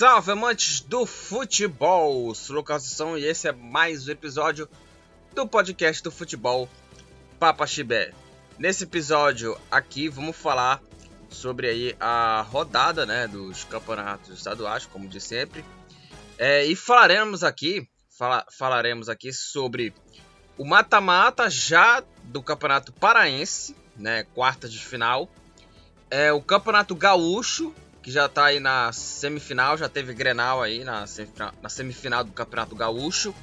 salve amantes do futebol! São e esse é mais um episódio do podcast do futebol Papa Chibé. Nesse episódio aqui vamos falar sobre aí a rodada né, dos campeonatos estaduais, como de sempre. É, e falaremos aqui, fala, falaremos aqui sobre o mata-mata já do Campeonato Paraense, né, quarta de final. É, o Campeonato Gaúcho, que já está aí na semifinal, já teve Grenal aí na semifinal, na semifinal do Campeonato Gaúcho.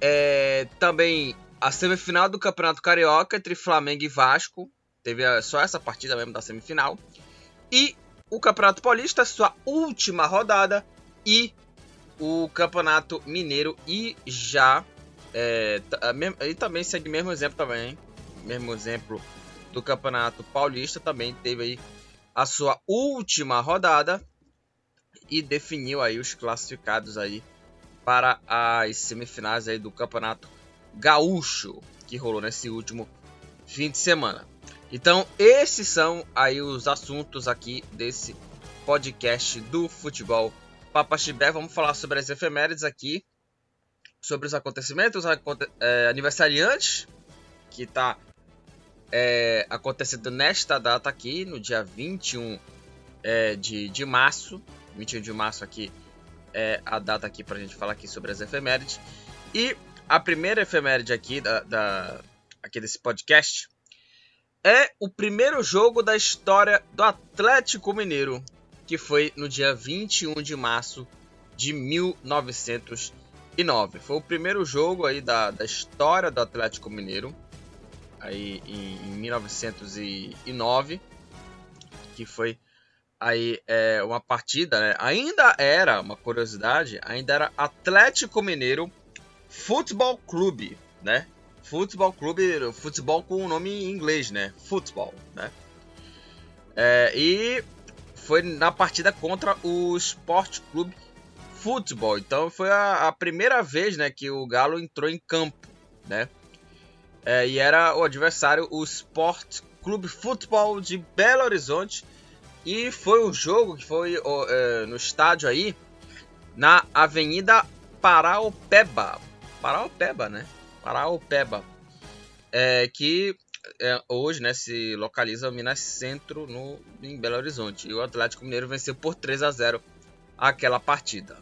É, também a semifinal do Campeonato Carioca entre Flamengo e Vasco. Teve só essa partida mesmo da semifinal. E o Campeonato Paulista, sua última rodada. E o Campeonato Mineiro e já é, e também segue o mesmo exemplo também, mesmo exemplo do Campeonato Paulista, também teve aí a sua última rodada e definiu aí os classificados aí para as semifinais aí do Campeonato Gaúcho, que rolou nesse último fim de semana. Então, esses são aí os assuntos aqui desse podcast do futebol Papa. Vamos falar sobre as efemérides aqui sobre os acontecimentos é, aniversariantes que está é, acontecendo nesta data aqui, no dia 21 é, de, de março. 21 de março aqui é a data aqui para a gente falar aqui sobre as efemérides. E a primeira efeméride aqui da, da, aqui desse podcast é o primeiro jogo da história do Atlético Mineiro, que foi no dia 21 de março de 1900 2009. Foi o primeiro jogo aí da, da história do Atlético Mineiro, aí em, em 1909, que foi aí é, uma partida, né? ainda era uma curiosidade, ainda era Atlético Mineiro Futebol Clube, né? Futebol Clube, futebol com o nome em inglês, né? Futebol, né? É, e foi na partida contra o Sport Clube futebol. Então foi a, a, primeira vez né, que o Galo entrou em campo. Né? É, e era o adversário, o Sport Clube Futebol de Belo Horizonte. E foi um jogo que foi é, no estádio aí, na Avenida Paraupeba. Paraupeba, né? Paraupeba. É, que é, hoje né, se localiza Minas Centro, no, em Belo Horizonte. E o Atlético Mineiro venceu por 3 a 0 aquela partida.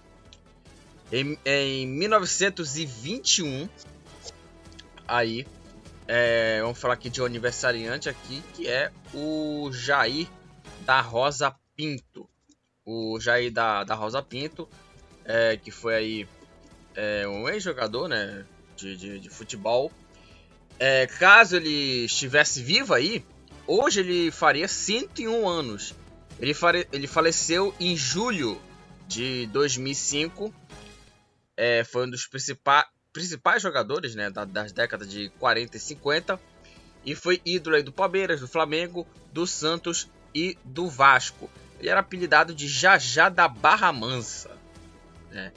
Em, em 1921, aí, é, vamos falar aqui de um aniversariante aqui, que é o Jair da Rosa Pinto. O Jair da, da Rosa Pinto, é, que foi aí é, um ex-jogador né, de, de, de futebol. É, caso ele estivesse vivo aí, hoje ele faria 101 anos. Ele, fare, ele faleceu em julho de 2005 é, foi um dos principais, principais jogadores né, das décadas de 40 e 50 e foi ídolo do Palmeiras, do Flamengo, do Santos e do Vasco. Ele era apelidado de Jajá da Barra Mansa, né,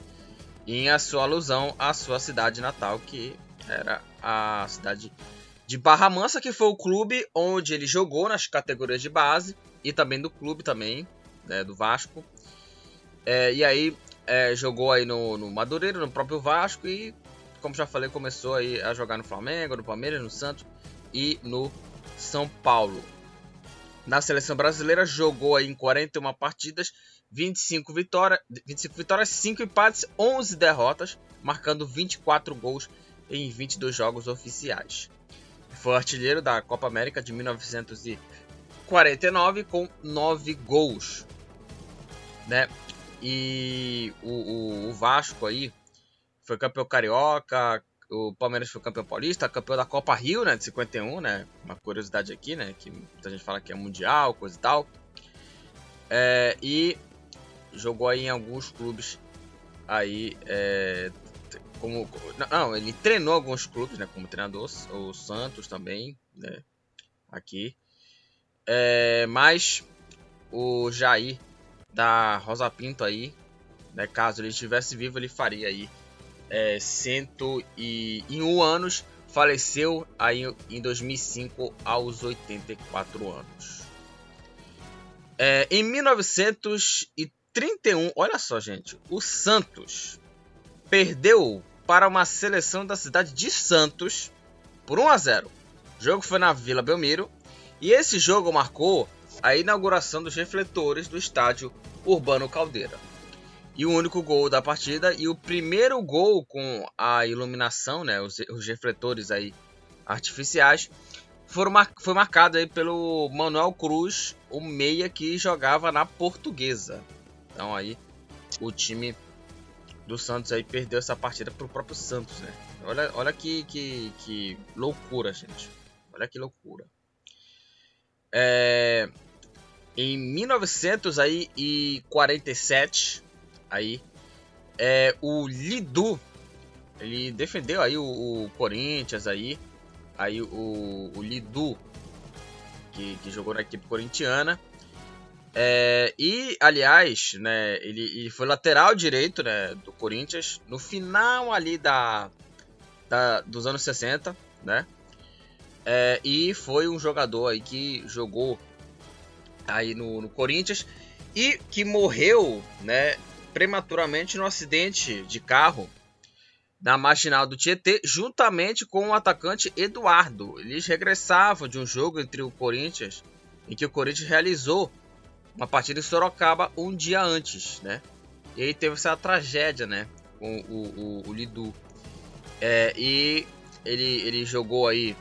em a sua alusão à sua cidade natal, que era a cidade de Barra Mansa, que foi o clube onde ele jogou nas categorias de base e também do clube também, né, do Vasco. É, e aí é, jogou aí no, no Madureira, no próprio Vasco e, como já falei, começou aí a jogar no Flamengo, no Palmeiras, no Santos e no São Paulo. Na seleção brasileira jogou aí em 41 partidas, 25 vitórias, 25 vitórias, 5 empates, 11 derrotas, marcando 24 gols em 22 jogos oficiais. Foi artilheiro da Copa América de 1949 com 9 gols. Né? E o, o, o Vasco aí foi campeão carioca, o Palmeiras foi campeão paulista, campeão da Copa Rio, né, de 51, né? Uma curiosidade aqui, né, que muita gente fala que é mundial, coisa e tal. É, e jogou aí em alguns clubes aí é, como não, ele treinou alguns clubes, né, como treinador, o Santos também, né, aqui. É, mas o Jair da Rosa Pinto aí, né, caso ele estivesse vivo, ele faria aí é, 101 anos, faleceu aí em 2005 aos 84 anos. É, em 1930 31, olha só, gente, o Santos perdeu para uma seleção da cidade de Santos por 1 a 0. O jogo foi na Vila Belmiro e esse jogo marcou a inauguração dos refletores do estádio Urbano Caldeira. E o único gol da partida e o primeiro gol com a iluminação, né, os, os refletores aí artificiais, foram mar foi marcado aí pelo Manuel Cruz, o meia que jogava na Portuguesa. Então aí o time do Santos aí perdeu essa partida pro próprio Santos, né? Olha, olha que, que, que loucura, gente. Olha que loucura. É, em 1947, aí, é, o Lidu, ele defendeu aí o, o Corinthians aí, aí o, o Lidu, que, que jogou na equipe corintiana, é, e, aliás, né, ele, ele, foi lateral direito né, do Corinthians no final ali da, da dos anos 60, né? É, e foi um jogador aí que jogou aí no, no Corinthians e que morreu, né, prematuramente no acidente de carro na marginal do Tietê, juntamente com o atacante Eduardo. Eles regressavam de um jogo entre o Corinthians, em que o Corinthians realizou uma partida em Sorocaba um dia antes, né? E aí teve essa tragédia, né? Com o, o, o Lidu. É, e ele, ele jogou aí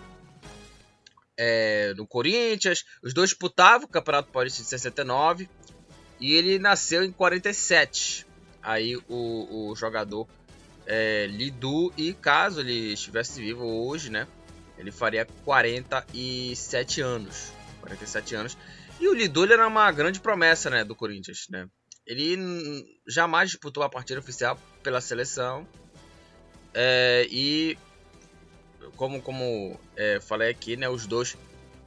é, no Corinthians. Os dois disputavam o Campeonato Paulista de 69. E ele nasceu em 47. Aí o, o jogador é, Lidu. E caso ele estivesse vivo hoje, né? Ele faria 47 anos. 47 anos. E o Lidu era uma grande promessa, né, do Corinthians, né? Ele jamais disputou a partida oficial pela seleção. É, e como como é, falei aqui, né, os dois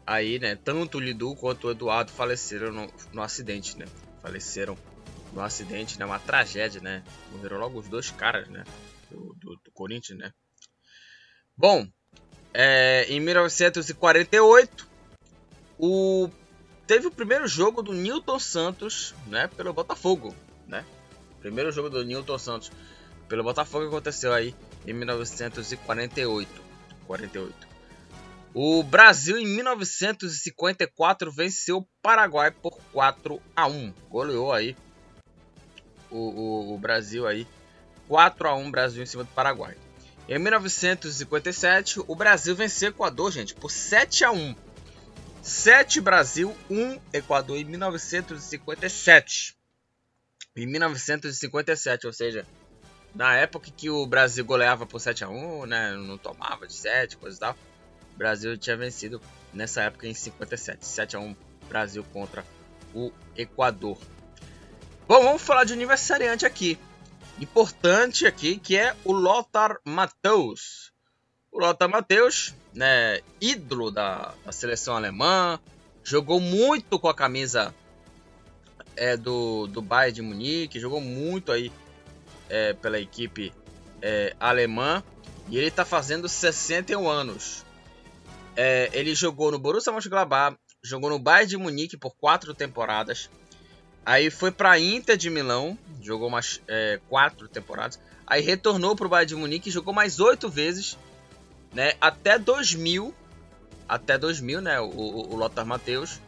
aí, né, tanto o Lidu quanto o Eduardo faleceram no, no acidente, né? Faleceram no acidente, né? Uma tragédia, né? Morreram logo os dois caras, né? Do, do, do Corinthians, né? Bom, é, em 1948, o teve o primeiro jogo do Newton Santos, né, pelo Botafogo, né? Primeiro jogo do Newton Santos pelo Botafogo aconteceu aí em 1948. 48. O Brasil em 1954 venceu o Paraguai por 4 a 1. Goleou aí o, o, o Brasil aí 4 a 1 Brasil em cima do Paraguai. Em 1957, o Brasil venceu o Equador, gente, por 7 a 1. 7 Brasil, 1 Equador em 1957. Em 1957, ou seja, na época que o Brasil goleava por 7 a 1, né, não tomava de 7, coisa e tal. O Brasil tinha vencido nessa época em 57, 7 a 1 Brasil contra o Equador. Bom, vamos falar de aniversariante aqui. Importante aqui que é o Lothar Matheus. O Lothar Matheus né, ídolo da, da, seleção alemã, jogou muito com a camisa é, do, do Bayern de Munique, jogou muito aí é, pela equipe é, alemã e ele está fazendo 61 anos. É, ele jogou no Borussia Mönchengladbach, jogou no Bayern de Munique por quatro temporadas, aí foi para Inter de Milão, jogou umas é, quatro temporadas, aí retornou para o Bayern de Munique jogou mais oito vezes né? Até 2000, até 2000, né? O, o, o Lothar Matheus.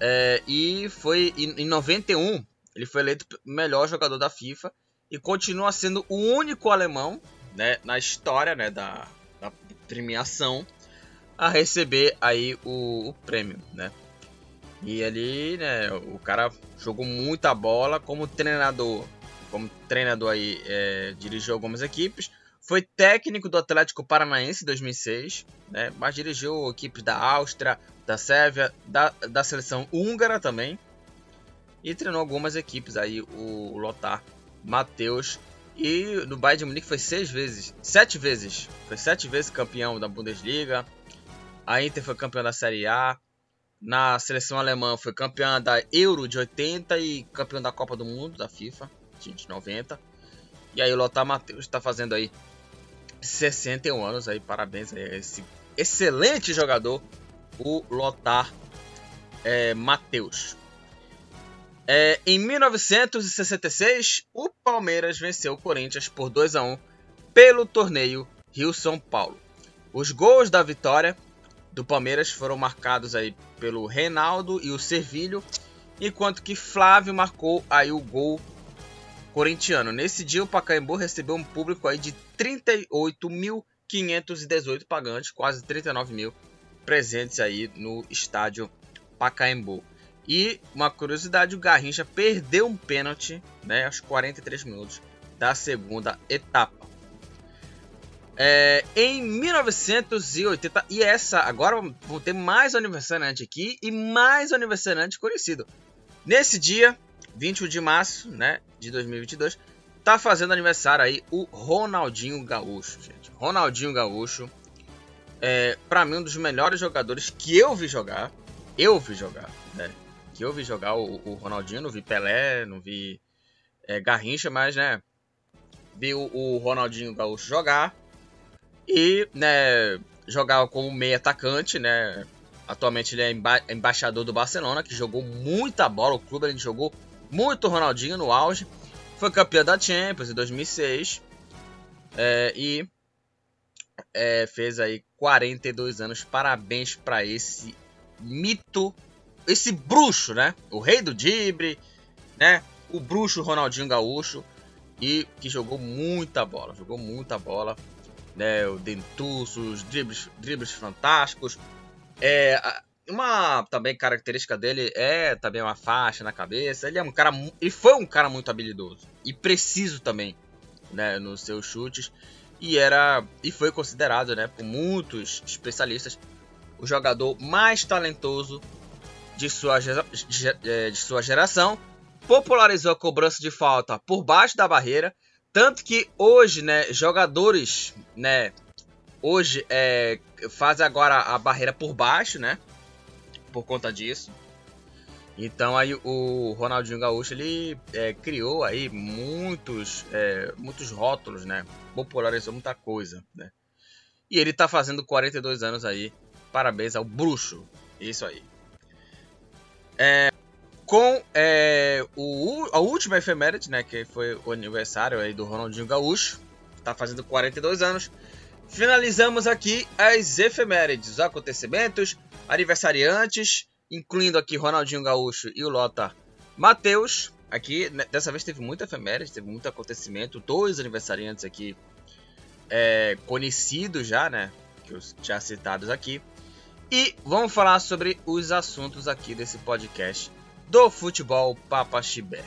É, e foi em, em 91 ele foi eleito melhor jogador da FIFA e continua sendo o único alemão, né, na história, né, da, da premiação a receber aí o, o, prêmio, né? E ali, né, o cara jogou muita bola como treinador, como treinador aí é, dirigiu algumas equipes, foi técnico do Atlético Paranaense em 2006, né, mas dirigiu equipes da Áustria, da Sérvia, da, da seleção húngara também. E treinou algumas equipes aí, o Lothar Matheus. E no Bayern de Munique foi seis vezes, sete vezes, foi sete vezes campeão da Bundesliga. A Inter foi campeão da Série A. Na seleção alemã foi campeã da Euro de 80 e campeão da Copa do Mundo da FIFA de 90. E aí o Lothar Matheus está fazendo aí 61 anos aí, parabéns a esse excelente jogador, o Lothar é, Matheus. É, em 1966, o Palmeiras venceu o Corinthians por 2 a 1 pelo torneio Rio-São Paulo. Os gols da vitória do Palmeiras foram marcados aí pelo Reinaldo e o Servilho, enquanto que Flávio marcou aí o gol corintiano. Nesse dia o Pacaembu recebeu um público aí de 38.518 pagantes, quase 39 mil presentes aí no estádio Pacaembu. E uma curiosidade, o Garrincha perdeu um pênalti, né, aos 43 minutos da segunda etapa. É, em 1980, e essa, agora vou ter mais aniversariante aqui e mais aniversariante conhecido. Nesse dia, 21 de março, né, de 2022, tá fazendo aniversário aí o Ronaldinho Gaúcho, gente. Ronaldinho Gaúcho, é, para mim um dos melhores jogadores que eu vi jogar, eu vi jogar, né? Que eu vi jogar o, o Ronaldinho, não vi Pelé, não vi é, Garrincha, mas né, vi o, o Ronaldinho Gaúcho jogar e, né, jogava como meio atacante, né? Atualmente ele é emba embaixador do Barcelona, que jogou muita bola. O clube ele jogou muito Ronaldinho no auge. Foi campeão da Champions em 2006. É, e é, fez aí 42 anos. Parabéns para esse mito, esse bruxo, né? O rei do Dibre, né? O bruxo Ronaldinho Gaúcho. E que jogou muita bola. Jogou muita bola né, o dentuço, os dribles, dribles fantásticos. É, uma também característica dele é também uma faixa na cabeça. Ele é um cara e foi um cara muito habilidoso e preciso também, né, nos seus chutes e era e foi considerado, né, por muitos especialistas o jogador mais talentoso de sua, é, de sua geração. Popularizou a cobrança de falta por baixo da barreira tanto que hoje, né, jogadores, né, hoje é, fazem agora a barreira por baixo, né, por conta disso. Então aí o Ronaldinho Gaúcho ele é, criou aí muitos, é, muitos rótulos, né, popularizou muita coisa, né. E ele tá fazendo 42 anos aí. Parabéns ao bruxo. Isso aí. É, com é, o, a última efeméride, né, que foi o aniversário aí do Ronaldinho Gaúcho, está fazendo 42 anos. Finalizamos aqui as efemérides, os acontecimentos, aniversariantes, incluindo aqui Ronaldinho Gaúcho e o Lota Matheus. Aqui, né, dessa vez teve muita efeméride, teve muito acontecimento, dois aniversariantes aqui é, conhecidos já, né, que os já citados aqui. E vamos falar sobre os assuntos aqui desse podcast do futebol Papaxibé.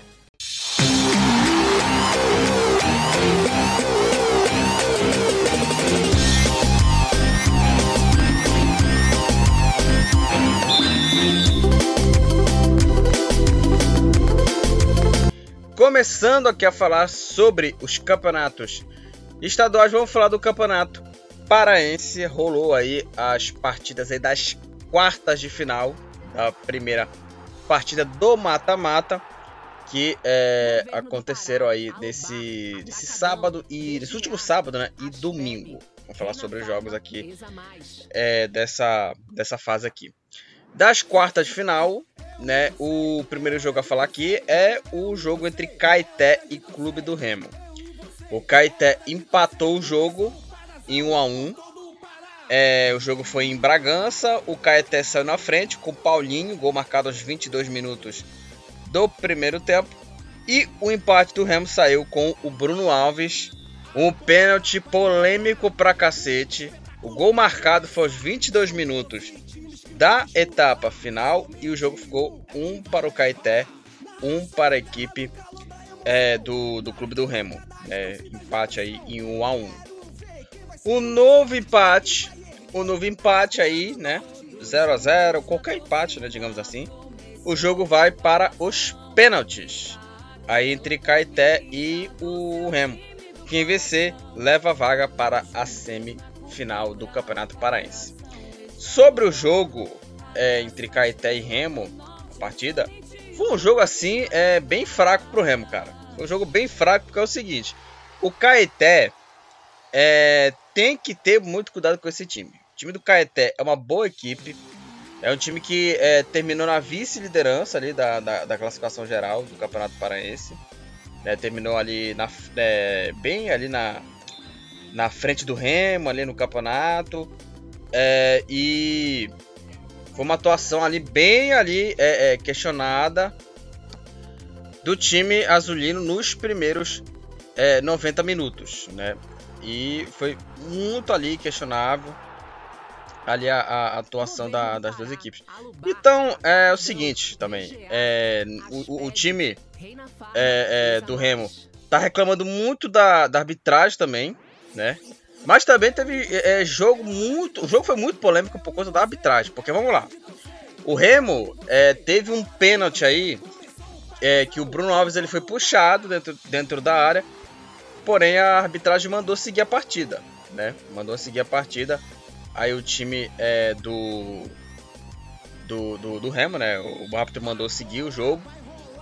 Começando aqui a falar sobre os campeonatos estaduais, vamos falar do campeonato paraense. Rolou aí as partidas aí das quartas de final da primeira partida do mata-mata que é, aconteceram aí nesse, nesse sábado e nesse último sábado né, e domingo. Vamos falar sobre os jogos aqui é, dessa, dessa fase aqui. Das quartas de final, né, o primeiro jogo a falar aqui é o jogo entre Caeté e Clube do Remo. O Caeté empatou o jogo em 1 a 1 é, o jogo foi em Bragança, o Caeté saiu na frente com Paulinho, gol marcado aos 22 minutos do primeiro tempo. E o empate do Remo saiu com o Bruno Alves, um pênalti polêmico pra cacete. O gol marcado foi aos 22 minutos da etapa final e o jogo ficou um para o Caeté, um para a equipe é, do, do Clube do Remo. É, empate aí em 1 a 1. O novo empate o novo empate aí, né? 0 a 0 qualquer empate, né? Digamos assim. O jogo vai para os pênaltis. Aí entre Caeté e o Remo. Quem vencer leva a vaga para a semifinal do Campeonato Paraense. Sobre o jogo é, entre Caeté e Remo, a partida, foi um jogo assim é, bem fraco pro Remo, cara. Foi um jogo bem fraco porque é o seguinte: o Caeté é, tem que ter muito cuidado com esse time. Time do Caeté é uma boa equipe, É um time que é, terminou na vice-liderança ali da, da, da, classificação geral do Campeonato Paraense. É, terminou ali na, é, bem ali na, na frente do Remo, ali no campeonato. É, e foi uma atuação ali bem ali é, é, questionada do time azulino nos primeiros 90 minutos, né? E foi muito ali questionável ali a, a atuação da, das duas equipes. Então é o seguinte também, é, o, o time é, é, do Remo tá reclamando muito da, da arbitragem também, né? Mas também teve é, jogo muito, o jogo foi muito polêmico por conta da arbitragem, porque vamos lá, o Remo é, teve um pênalti aí é, que o Bruno Alves ele foi puxado dentro, dentro da área, porém a arbitragem mandou seguir a partida, né? Mandou seguir a partida Aí o time é, do, do, do, do Remo, né? O árbitro mandou seguir o jogo.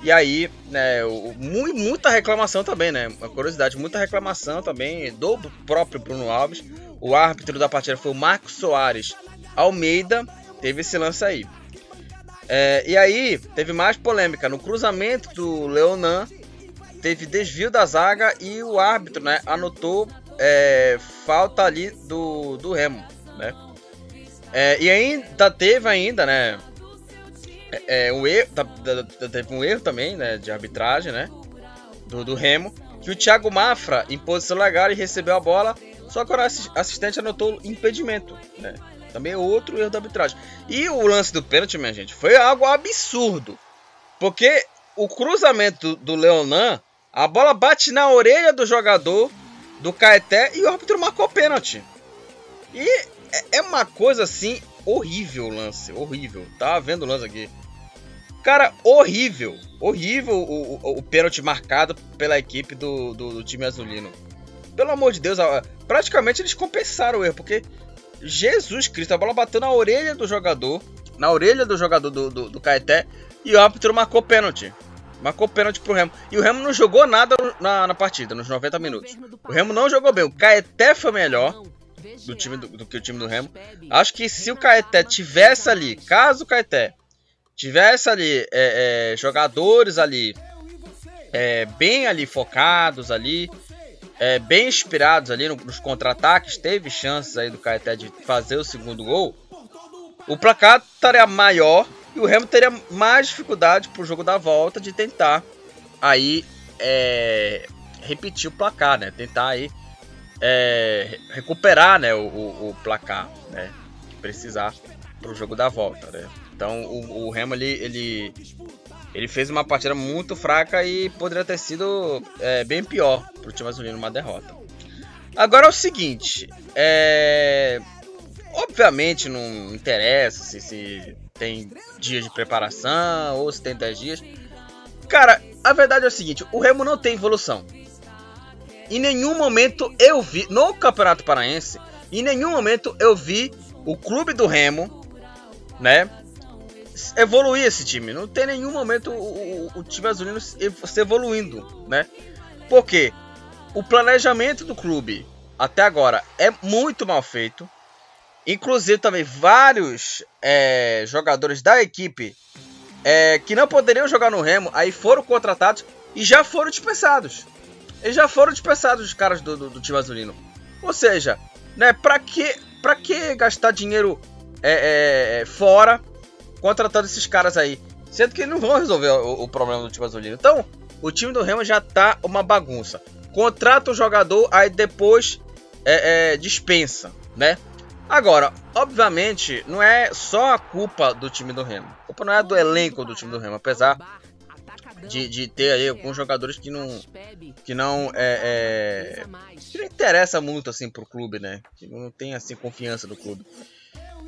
E aí, né, o, muita reclamação também, né? Uma curiosidade, muita reclamação também do próprio Bruno Alves. O árbitro da partida foi o Marcos Soares Almeida. Teve esse lance aí. É, e aí, teve mais polêmica. No cruzamento do Leonan, teve desvio da zaga e o árbitro né, anotou é, falta ali do, do Remo né? É, e ainda teve ainda, né? É, é um erro, tá, teve um erro também, né? De arbitragem, né? Do, do Remo. Que o Thiago Mafra, em posição legal, e recebeu a bola. Só que o assistente anotou impedimento, né? Também é outro erro da arbitragem. E o lance do pênalti, minha gente, foi algo absurdo. Porque o cruzamento do, Leonan, a bola bate na orelha do jogador do Caeté e o árbitro marcou pênalti. E é, é uma coisa assim horrível o lance, horrível. Tá vendo o lance aqui? Cara, horrível, horrível o, o, o pênalti marcado pela equipe do, do, do, time azulino. Pelo amor de Deus, praticamente eles compensaram o erro, porque Jesus Cristo, a bola bateu na orelha do jogador, na orelha do jogador do, do, do Caeté, e o árbitro marcou pênalti. Marcou pênalti pro Remo. E o Remo não jogou nada na, na partida, nos 90 minutos. O Remo não jogou bem. O Caeté foi melhor do time do, do, que o time do Remo. Acho que se o Caeté tivesse ali, caso o Caeté tivesse ali é, é, jogadores ali é, bem ali focados ali, é, bem inspirados ali nos contra-ataques, teve chances aí do Caeté de fazer o segundo gol. O placar estaria maior e o Remo teria mais dificuldade pro jogo da volta de tentar aí é, repetir o placar, né? Tentar aí é, recuperar né, o, o, placar né, que precisar para o jogo da volta. Né? Então o, o Remo ele, ele, ele, fez uma partida muito fraca e poderia ter sido é, bem pior para o time azulino uma derrota. Agora é o seguinte, é, obviamente não interessa se, se tem dias de preparação ou se tem 10 dias. Cara, a verdade é o seguinte, o Remo não tem evolução. Em nenhum momento eu vi, no Campeonato Paraense, em nenhum momento eu vi o clube do Remo, né? Evoluir esse time. Não tem nenhum momento o, o, time azulino se evoluindo, né? Porque o planejamento do clube até agora é muito mal feito. Inclusive também vários é, jogadores da equipe é, que não poderiam jogar no Remo, aí foram contratados e já foram dispensados. Eles já foram dispensados os caras do, do, do time azulino. Ou seja, né, pra que, pra que gastar dinheiro é, é, é, fora contratando esses caras aí? Sendo que eles não vão resolver o, o, problema do time azulino. Então, o time do Remo já tá uma bagunça. Contrata o jogador, aí depois é, é, dispensa, né? Agora, obviamente, não é só a culpa do time do Remo. A culpa não é do elenco do time do Remo, apesar de, de ter aí alguns jogadores que não que não é, é, que não interessa muito assim pro clube, né? Que não tem assim confiança do clube.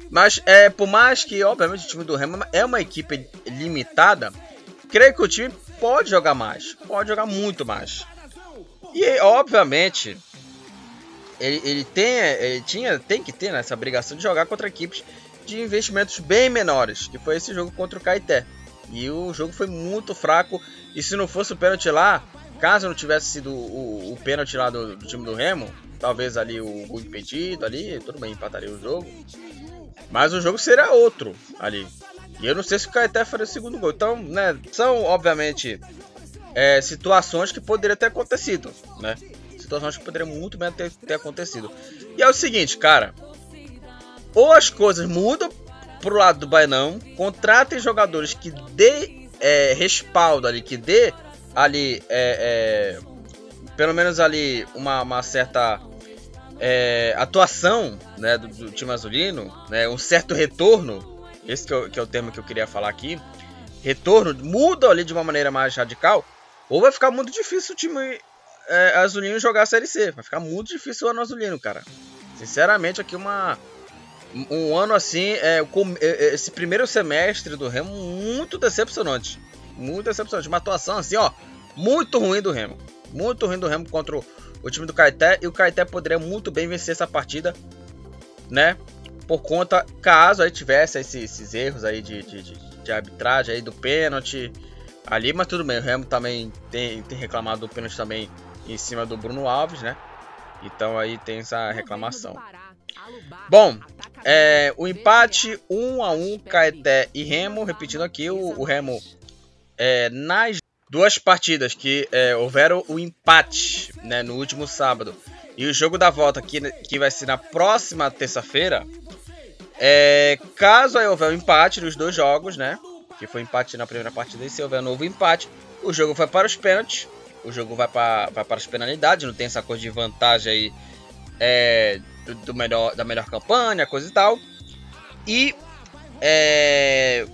Mas é por mais que obviamente o time do Remo é uma equipe limitada, creio que o time pode jogar mais, pode jogar muito mais. E obviamente ele, ele tem ele tinha tem que ter né, essa obrigação de jogar contra equipes de investimentos bem menores, que foi esse jogo contra o Caeté. E o jogo foi muito fraco. E se não fosse o pênalti lá, caso não tivesse sido o, o pênalti lá do, do, time do Remo, talvez ali o gol impedido ali, tudo bem, empataria o jogo. Mas o jogo seria outro ali. E eu não sei se o Caeté faria o segundo gol. Então, né, são obviamente é, situações que poderiam ter acontecido, né? Situações que poderiam muito bem ter, ter acontecido. E é o seguinte, cara. Ou as coisas mudam pro lado do Bainão, contratem jogadores que dê é, respaldo ali, que dê ali, é, é, pelo menos ali, uma, uma certa é, atuação né, do, do, time azulino, né, um certo retorno, esse que, é que é o termo que eu queria falar aqui, retorno, muda ali de uma maneira mais radical, ou vai ficar muito difícil o time é, azulino jogar a Série C. Vai ficar muito difícil o ano azulino, cara. Sinceramente, aqui uma. Um ano assim, é, é, esse primeiro semestre do Remo muito decepcionante. Muito decepcionante. Uma atuação assim, ó, muito ruim do Remo. Muito ruim do Remo contra o, o time do Caeté. E o Caeté poderia muito bem vencer essa partida, né? Por conta, caso aí tivesse esses, esses erros aí de, de, de, de arbitragem aí do pênalti ali, mas tudo bem. O Remo também tem, tem reclamado do pênalti também em cima do Bruno Alves, né? Então aí tem essa reclamação. Bom, é, o empate 1 a 1 Caeté e Remo, repetindo aqui, o, o Remo é, nas duas partidas que é, houveram o empate né, no último sábado. E o jogo da volta que, que vai ser na próxima terça-feira, é, caso aí houver um empate nos dois jogos, né, que foi empate na primeira partida e se houver um novo empate, o jogo vai para os pênaltis. O jogo vai para vai para as penalidades, não tem essa coisa de vantagem aí é, do, do, melhor, da melhor campanha, coisa e tal. E é,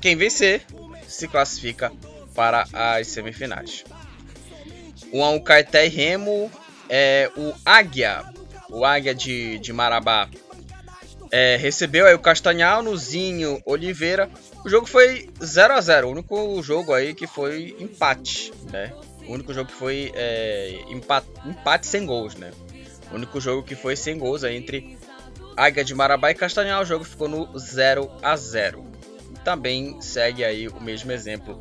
quem vencer se classifica para as semifinais. O 1 Caeté e Remo, é, o Águia, o Águia de, de Marabá, é, recebeu aí o Castanhal, Nuzinho, Oliveira. O jogo foi 0 a 0 o único jogo aí que foi empate, né? O único jogo que foi é, empate, empate, sem gols, né? O único jogo que foi sem gols é entre Águia de Marabá e Castanhal. O jogo ficou no 0 a 0 Também segue aí o mesmo exemplo,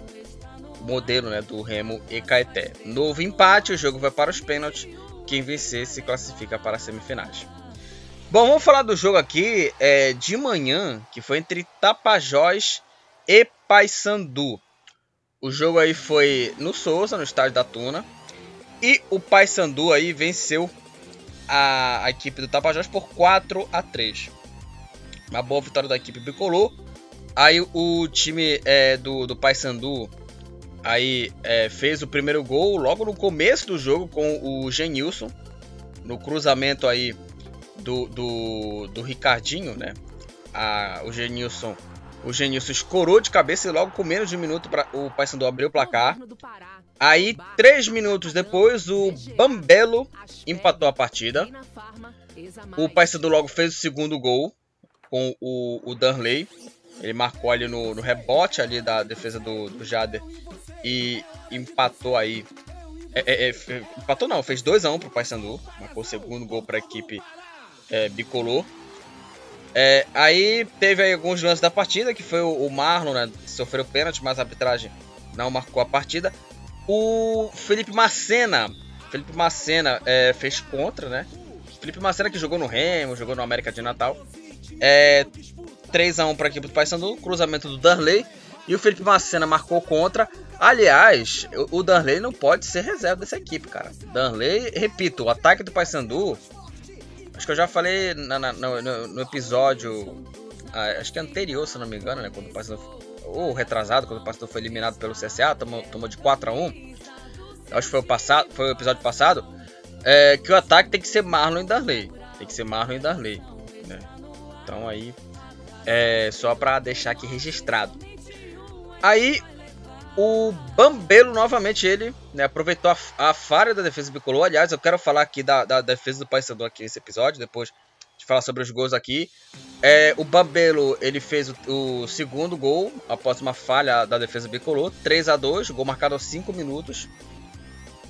modelo né, do Remo e Caeté. Novo empate, o jogo vai para os pênaltis. Quem vencer se classifica para as semifinais. Bom, vamos falar do jogo aqui é, de manhã, que foi entre Tapajós e Paysandu. O jogo aí foi no Souza, no estádio da Tuna. E o Paysandu aí venceu a, a, equipe do Tapajós por 4 a 3 Uma boa vitória da equipe bicolor. Aí o time é, do, do Paysandu aí é, fez o primeiro gol logo no começo do jogo com o Genilson. No cruzamento aí do, do, do Ricardinho, né? A, o Genilson o Genilson escorou de cabeça e logo com menos de um minuto para o Paysandu abrir o placar. Aí, três minutos depois, o Bambelo empatou a partida. O Paysandu logo fez o segundo gol com o, o Darley. Ele marcou ali no, no rebote ali da defesa do, do Jader e empatou aí. É, é, é, empatou não, fez 2x1 um pro Paysandu. Marcou o segundo gol para a equipe é, bicolor. É, aí teve aí alguns lances da partida, que foi o, o Marlon, né? Sofreu pênalti, mas a arbitragem não marcou a partida. O Felipe Macena. Felipe Macena é, fez contra, né? Felipe Macena que jogou no Remo, jogou no América de Natal. É, 3x1 para a equipe do Paysandu, cruzamento do Darley. E o Felipe Macena marcou contra. Aliás, o Darley não pode ser reserva dessa equipe, cara. Darley, repito, o ataque do Paysandu Acho que eu já falei na, na, no, no, episódio. Ah, acho que anterior, se não me engano, né? Quando o Paysandu. Ou retrasado, quando o Paysandu foi eliminado pelo CSA, tomou, tomou de 4 a 1 Acho que foi o, passado, foi o episódio passado. É, que o ataque tem que ser Marlon e Darley. Tem que ser Marlon e Darley. Né? Então aí. É só pra deixar aqui registrado. Aí o Bambelo, novamente, ele né, aproveitou a, a, falha da defesa bicolor. Aliás, eu quero falar aqui da, da defesa do Paysandu aqui nesse episódio, depois de falar sobre os gols aqui. É, o Bambelo, ele fez o, o, segundo gol após uma falha da defesa bicolor. 3 a 2 gol marcado aos 5 minutos.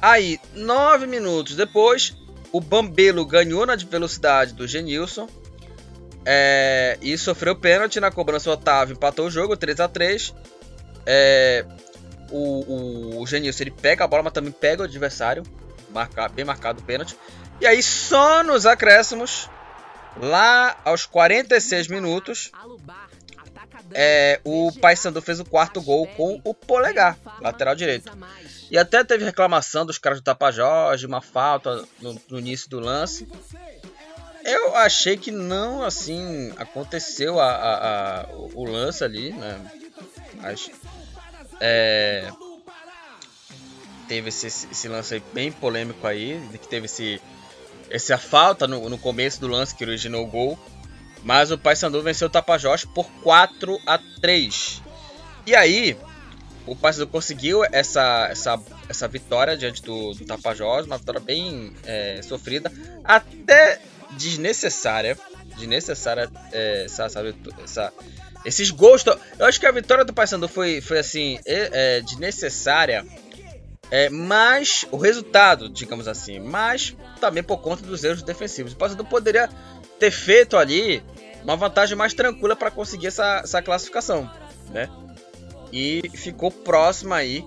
Aí, 9 minutos depois, o Bambelo ganhou na velocidade do Genilson. É, e sofreu pênalti na cobrança. O Otávio empatou o jogo, 3 a 3 é, o, o, o Genilson ele pega a bola, mas também pega o adversário. Marca, bem marcado o pênalti. E aí, só nos acréscimos, Lá aos 46 minutos, é, o Paysandu fez o quarto gol com o polegar, lateral direito. E até teve reclamação dos caras do Tapajós, uma falta no, no, início do lance. Eu achei que não, assim, aconteceu a, a, a o lance ali, né? Mas, é, teve esse, esse lance bem polêmico aí, que teve esse, essa falta no, no começo do lance que originou o gol. Mas o Paysandu venceu o Tapajós por 4 a 3. E aí, o Paysandu conseguiu essa, essa, essa vitória diante do, do Tapajós, uma vitória bem é, sofrida, até desnecessária. Desnecessária é, essa, essa, esses gols. Eu acho que a vitória do Paysandu foi, foi assim, é, desnecessária. É, mas o resultado, digamos assim, mas também por conta dos erros defensivos. O Paysandu poderia ter feito ali uma vantagem mais tranquila para conseguir essa, essa classificação, né? E ficou próxima aí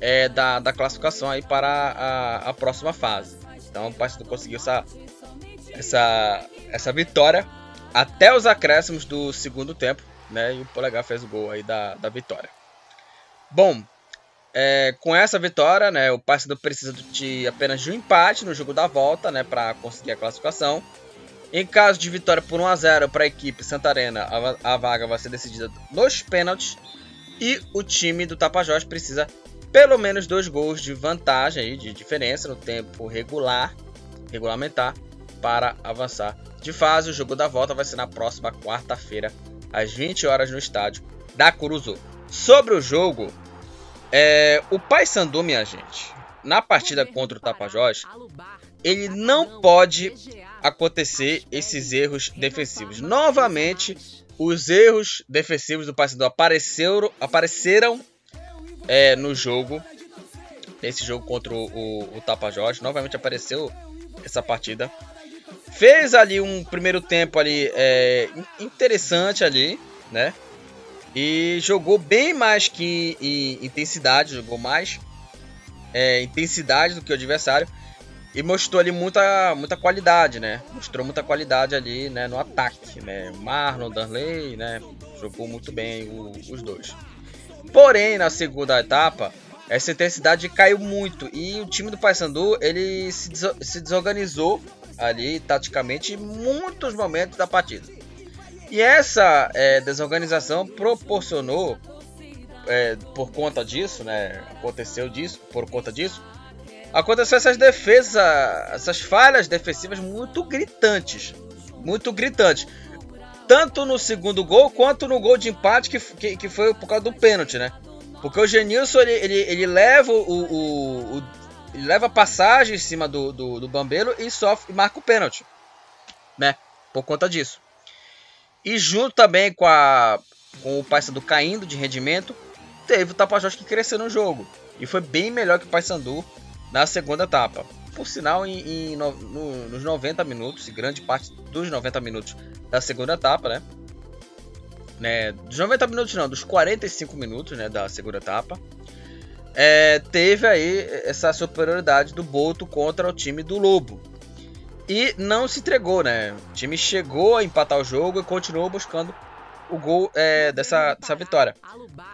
é, da, da classificação aí para a, a próxima fase. Então o Paysandu conseguiu essa, essa, essa vitória até os acréscimos do segundo tempo, né? E o Polegar fez o gol aí da, da vitória. Bom, é, com essa vitória, né, o Paysandu precisa de apenas de um empate no jogo da volta, né, para conseguir a classificação. Em caso de vitória por 1 a 0 para a equipe Santarena, a, a vaga vai ser decidida nos pênaltis e o time do Tapajós precisa pelo menos dois gols de vantagem aí, de diferença no tempo regular, regulamentar para avançar de fase. O jogo da volta vai ser na próxima quarta-feira, às 20 horas no estádio da Curuzu. Sobre o jogo, é, o Paysandu, minha gente, na partida contra o Tapajós, ele não pode acontecer esses erros defensivos. Novamente, os erros defensivos do Paysandu apareceram, apareceram é, no jogo, nesse jogo contra o, o, o Tapajós. Novamente apareceu essa partida. Fez ali um primeiro tempo ali é, interessante ali, né? E jogou bem mais que em intensidade, jogou mais é, intensidade do que o adversário e mostrou ali muita, muita qualidade, né? Mostrou muita qualidade ali, né, no ataque, né? Marlon, Darley, né, jogou muito bem o, os dois. Porém, na segunda etapa, essa intensidade caiu muito e o time do Paysandu, ele se, des se desorganizou ali taticamente em muitos momentos da partida. E essa é, desorganização proporcionou, é, por conta disso, né? Aconteceu disso, por conta disso, aconteceu essas defesas, essas falhas defensivas muito gritantes. Muito gritantes. Tanto no segundo gol quanto no gol de empate que, que, que foi por causa do pênalti, né? Porque o Genilson ele, ele, ele leva o, o, o, leva passagem em cima do, do, do Bambeiro e sofre e marca o pênalti, né? Por conta disso. E junto também com, a, com o Paysandu caindo de rendimento, teve o Tapajós que cresceu no jogo. E foi bem melhor que o Paysandu na segunda etapa. Por sinal, em, em no, no, nos 90 minutos, e grande parte dos 90 minutos da segunda etapa, né? né dos 90 minutos não, dos 45 minutos né, da segunda etapa. É, teve aí essa superioridade do Boto contra o time do Lobo. E não se entregou, né? O time chegou a empatar o jogo e continuou buscando o gol é, dessa, dessa vitória.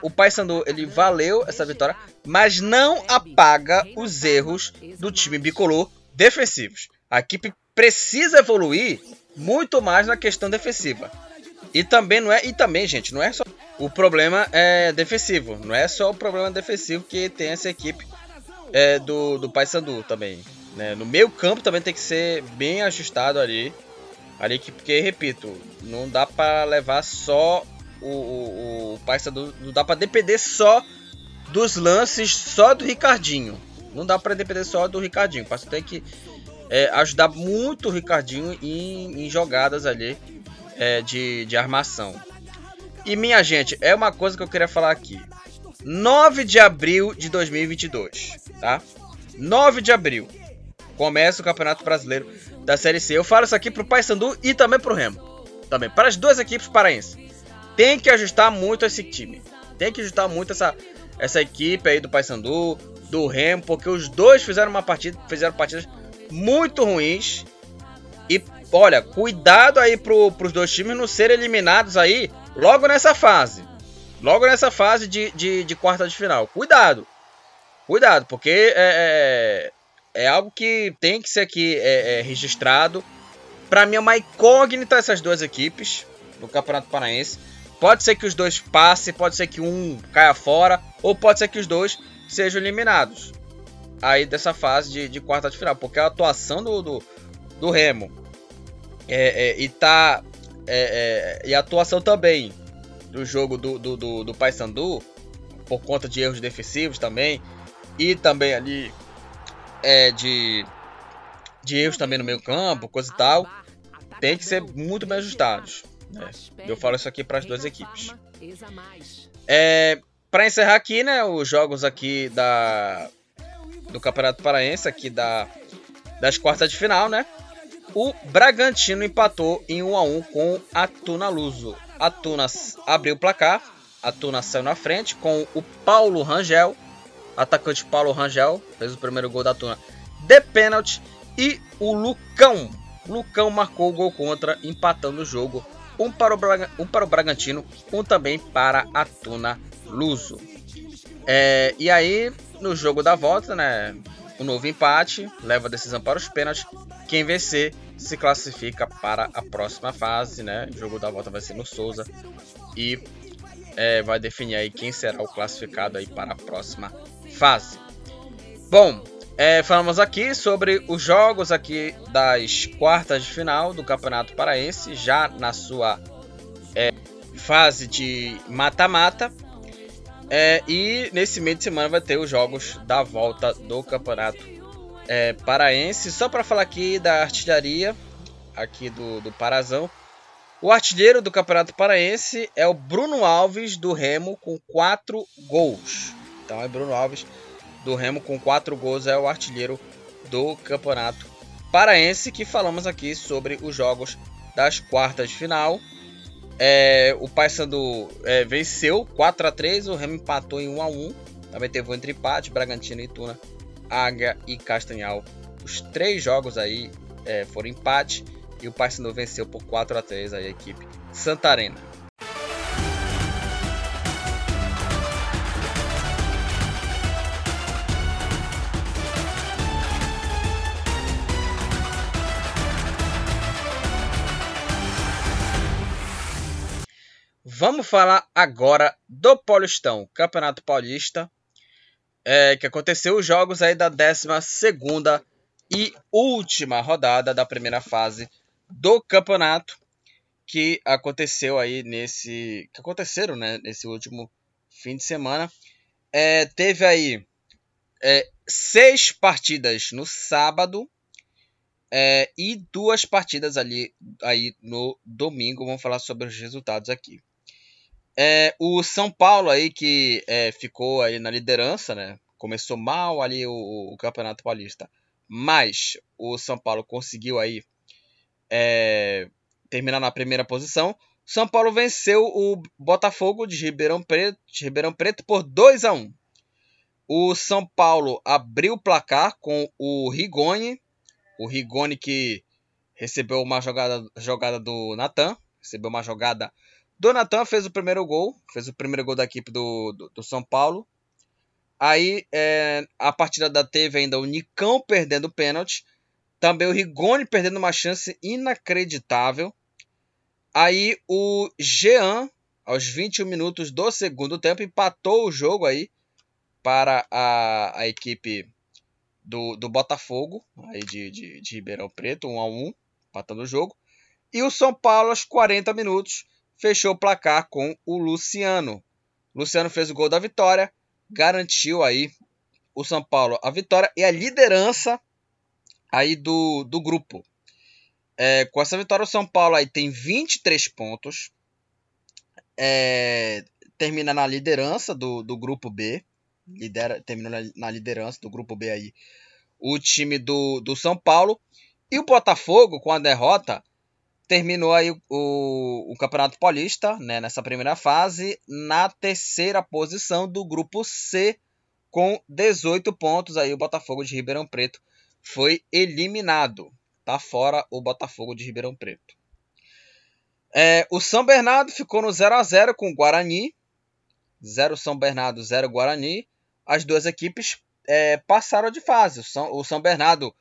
O Paysandu ele valeu essa vitória, mas não apaga os erros do time bicolor defensivos. A equipe precisa evoluir muito mais na questão defensiva. E também não é, e também, gente, não é só o problema é defensivo, não é só o problema defensivo que tem essa equipe é, do do Paysandu também. Né? No meio campo também tem que ser bem ajustado ali. ali que, porque, repito, não dá para levar só o, o, o Paysandu, não dá para depender só dos lances só do Ricardinho. Não dá para depender só do Ricardinho. O tem que é, ajudar muito o Ricardinho em, em jogadas ali é, de, de armação. E minha gente, é uma coisa que eu queria falar aqui. 9 de abril de 2022, tá? 9 de abril começa o Campeonato Brasileiro da Série C. Eu falo isso aqui pro Paysandu e também pro Remo. Também, para as duas equipes paraenses. Tem que ajustar muito esse time. Tem que ajustar muito essa, essa equipe aí do Paysandu, do Remo, porque os dois fizeram uma partida, fizeram partidas muito ruins. E olha, cuidado aí pro, pros dois times não serem eliminados aí logo nessa fase. Logo nessa fase de, de, de quarta de final. Cuidado. Cuidado, porque é, é, é algo que tem que ser aqui é, é, registrado. Para mim é uma incógnita essas duas equipes do Campeonato Paraense. Pode ser que os dois passem, pode ser que um caia fora, ou pode ser que os dois sejam eliminados aí dessa fase de, de quarta de final, porque a atuação do, do, do Remo é, é, e tá é, é, e a atuação também do jogo do, do, do, do Paysandu por conta de erros defensivos também e também ali é, de, de erros também no meio campo, coisa e tal, tem que ser muito bem ajustados. Né? Eu falo isso aqui para as duas equipes. É, para encerrar aqui, né, os jogos aqui da do Campeonato Paraense aqui da das quartas de final, né? O Bragantino empatou em 1 a 1 com a Tuna Luso. A Tuna abriu o placar, a Tuna saiu na frente com o Paulo Rangel, atacante Paulo Rangel, fez o primeiro gol da Tuna de pênalti e o Lucão. Lucão marcou o gol contra, empatando o jogo. Um para o, Braga, um para o Bragantino, um também para a Tuna Luso. É, e aí, no jogo da volta, né? O um novo empate leva a decisão para os pênaltis. Quem vencer se classifica para a próxima fase, né? O jogo da volta vai ser no Souza e é, vai definir aí quem será o classificado aí para a próxima fase. Bom, é, falamos aqui sobre os jogos aqui das quartas de final do Campeonato Paraense, já na sua é, fase de mata-mata. É, e nesse meio de semana vai ter os jogos da volta do Campeonato é, paraense. Só para falar aqui da artilharia aqui do, do Parazão. O artilheiro do Campeonato Paraense é o Bruno Alves do Remo com 4 gols. Então é Bruno Alves do Remo com 4 gols, é o artilheiro do Campeonato Paraense que falamos aqui sobre os jogos das quartas de final. É, o Paysandu é, venceu 4 a 3 o Remo empatou em 1 a 1 Também teve um entre empate, Bragantino e Tuna Águia e Castanhal. Os três jogos aí é, foram empate e o Paysandu venceu por 4 a 3 a equipe Santarena. Vamos falar agora do Paulistão, Campeonato Paulista é, que aconteceu os jogos aí da 12 e última rodada da primeira fase do campeonato que aconteceu aí nesse que aconteceram né, nesse último fim de semana. É, teve aí é, seis partidas no sábado é, e duas partidas ali aí no domingo. Vamos falar sobre os resultados aqui é, o São Paulo aí que é, ficou aí na liderança, né? Começou mal ali o, o, Campeonato Paulista, mas o São Paulo conseguiu aí é, terminar na primeira posição. São Paulo venceu o Botafogo de Ribeirão Preto, de Ribeirão Preto por 2 a 1. O São Paulo abriu o placar com o Rigoni, o Rigoni que recebeu uma jogada, jogada do Natan, recebeu uma jogada Donatan fez o primeiro gol, fez o primeiro gol da equipe do, do, do São Paulo. Aí é, a partida da teve ainda o Nicão perdendo o pênalti. Também o Rigoni perdendo uma chance inacreditável. Aí o Jean, aos 21 minutos do segundo tempo, empatou o jogo aí para a, a equipe do, do Botafogo, aí de, de, de Ribeirão Preto, 1 a 1 empatando o jogo. E o São Paulo, aos 40 minutos, fechou o placar com o Luciano. Luciano fez o gol da vitória, garantiu aí o São Paulo a vitória e a liderança aí do, do grupo. É, com essa vitória, o São Paulo aí tem 23 pontos, é, termina na liderança do, do grupo B, lidera, termina na, na liderança do grupo B aí o time do, do São Paulo. E o Botafogo, com a derrota, terminou aí o, o Campeonato Paulista, né, nessa primeira fase, na terceira posição do grupo C, com 18 pontos. Aí o Botafogo de Ribeirão Preto foi eliminado. Tá fora o Botafogo de Ribeirão Preto. É, o São Bernardo ficou no 0 a 0 com o Guarani. 0 São Bernardo, 0 Guarani. As duas equipes é, passaram de fase. O São, o São Bernardo,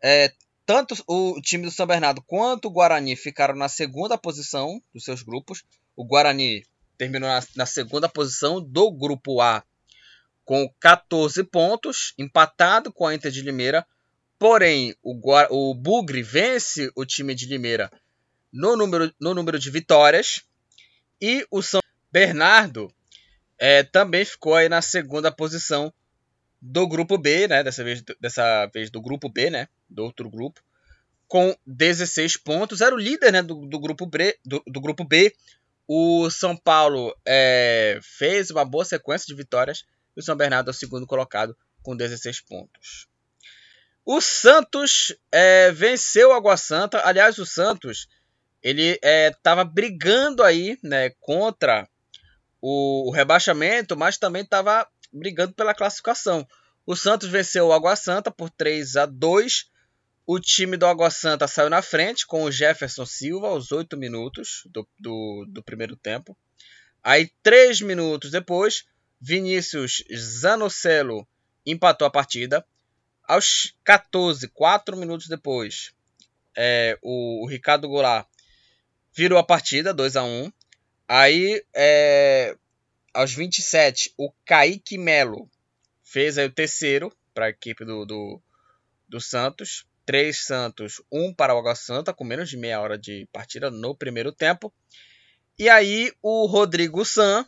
é, tanto o time do São Bernardo quanto o Guarani ficaram na segunda posição dos seus grupos. O Guarani terminou na, na segunda posição do grupo A com 14 pontos, empatado com a Inter de Limeira. Porém, o, o Bugre vence o time de Limeira no número, no número de vitórias. E o São Bernardo é, também ficou aí na segunda posição do grupo B, né? Dessa vez, dessa vez do grupo B, né? Do outro grupo, com 16 pontos. Era o líder né, do, do grupo B, do, do, grupo B. O São Paulo é, fez uma boa sequência de vitórias. E o São Bernardo é o segundo colocado com 16 pontos. O Santos é, venceu o Água Santa. Aliás, o Santos ele estava é, brigando aí né, contra o, o rebaixamento, mas também estava brigando pela classificação. O Santos venceu o Água Santa por 3 a 2. O time do Água Santa saiu na frente com o Jefferson Silva aos 8 minutos do, do, do primeiro tempo. Aí, 3 minutos depois, Vinícius Zanocelo empatou a partida. Aos 14, 4 minutos depois, é, o, o, Ricardo Goulart virou a partida, 2 a 1 Aí, é, aos 27, o Kaique Melo fez aí o terceiro para a equipe do, do, do Santos. Três Santos, um para o Água Santa, com menos de meia hora de partida no primeiro tempo. E aí o Rodrigo San,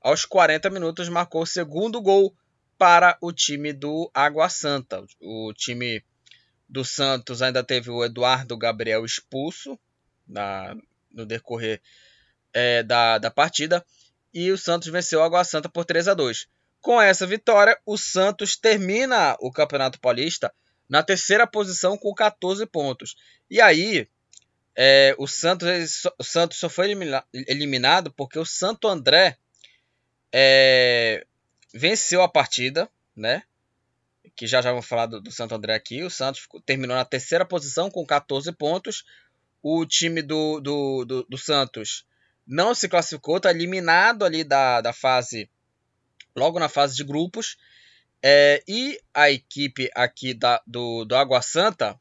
aos 40 minutos, marcou o segundo gol para o time do Água Santa. O time do Santos ainda teve o Eduardo Gabriel expulso na, no decorrer é, da, da partida e o Santos venceu o Água Santa por 3 a 2. Com essa vitória, o Santos termina o Campeonato Paulista na terceira posição com 14 pontos. E aí, é, o, Santos, o Santos só foi eliminado porque o Santo André é, venceu a partida, né? Que já já vamos falar do, do Santo André aqui. O Santos terminou na terceira posição com 14 pontos. O time do, do, do, do Santos não se classificou, está eliminado ali da, da fase, logo na fase de grupos. É, e a equipe aqui da, do, do Água Santa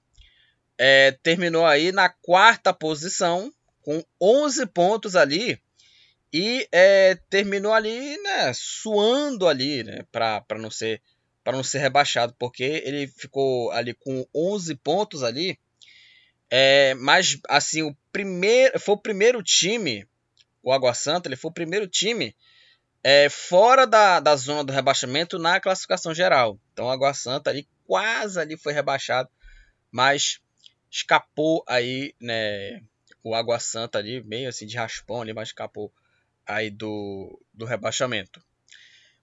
é, terminou aí na quarta posição, com 11 pontos ali. E é, terminou ali, né, suando ali, né, para não ser para não ser rebaixado, porque ele ficou ali com 11 pontos ali. É, mas assim, o primeiro foi o primeiro time o Água Santa, ele foi o primeiro time é, fora da, da zona do rebaixamento na classificação geral. Então o Água Santa ali quase ali foi rebaixado, mas escapou aí, né, o Água Santa ali, meio assim de raspão ali, mas escapou aí do, do rebaixamento.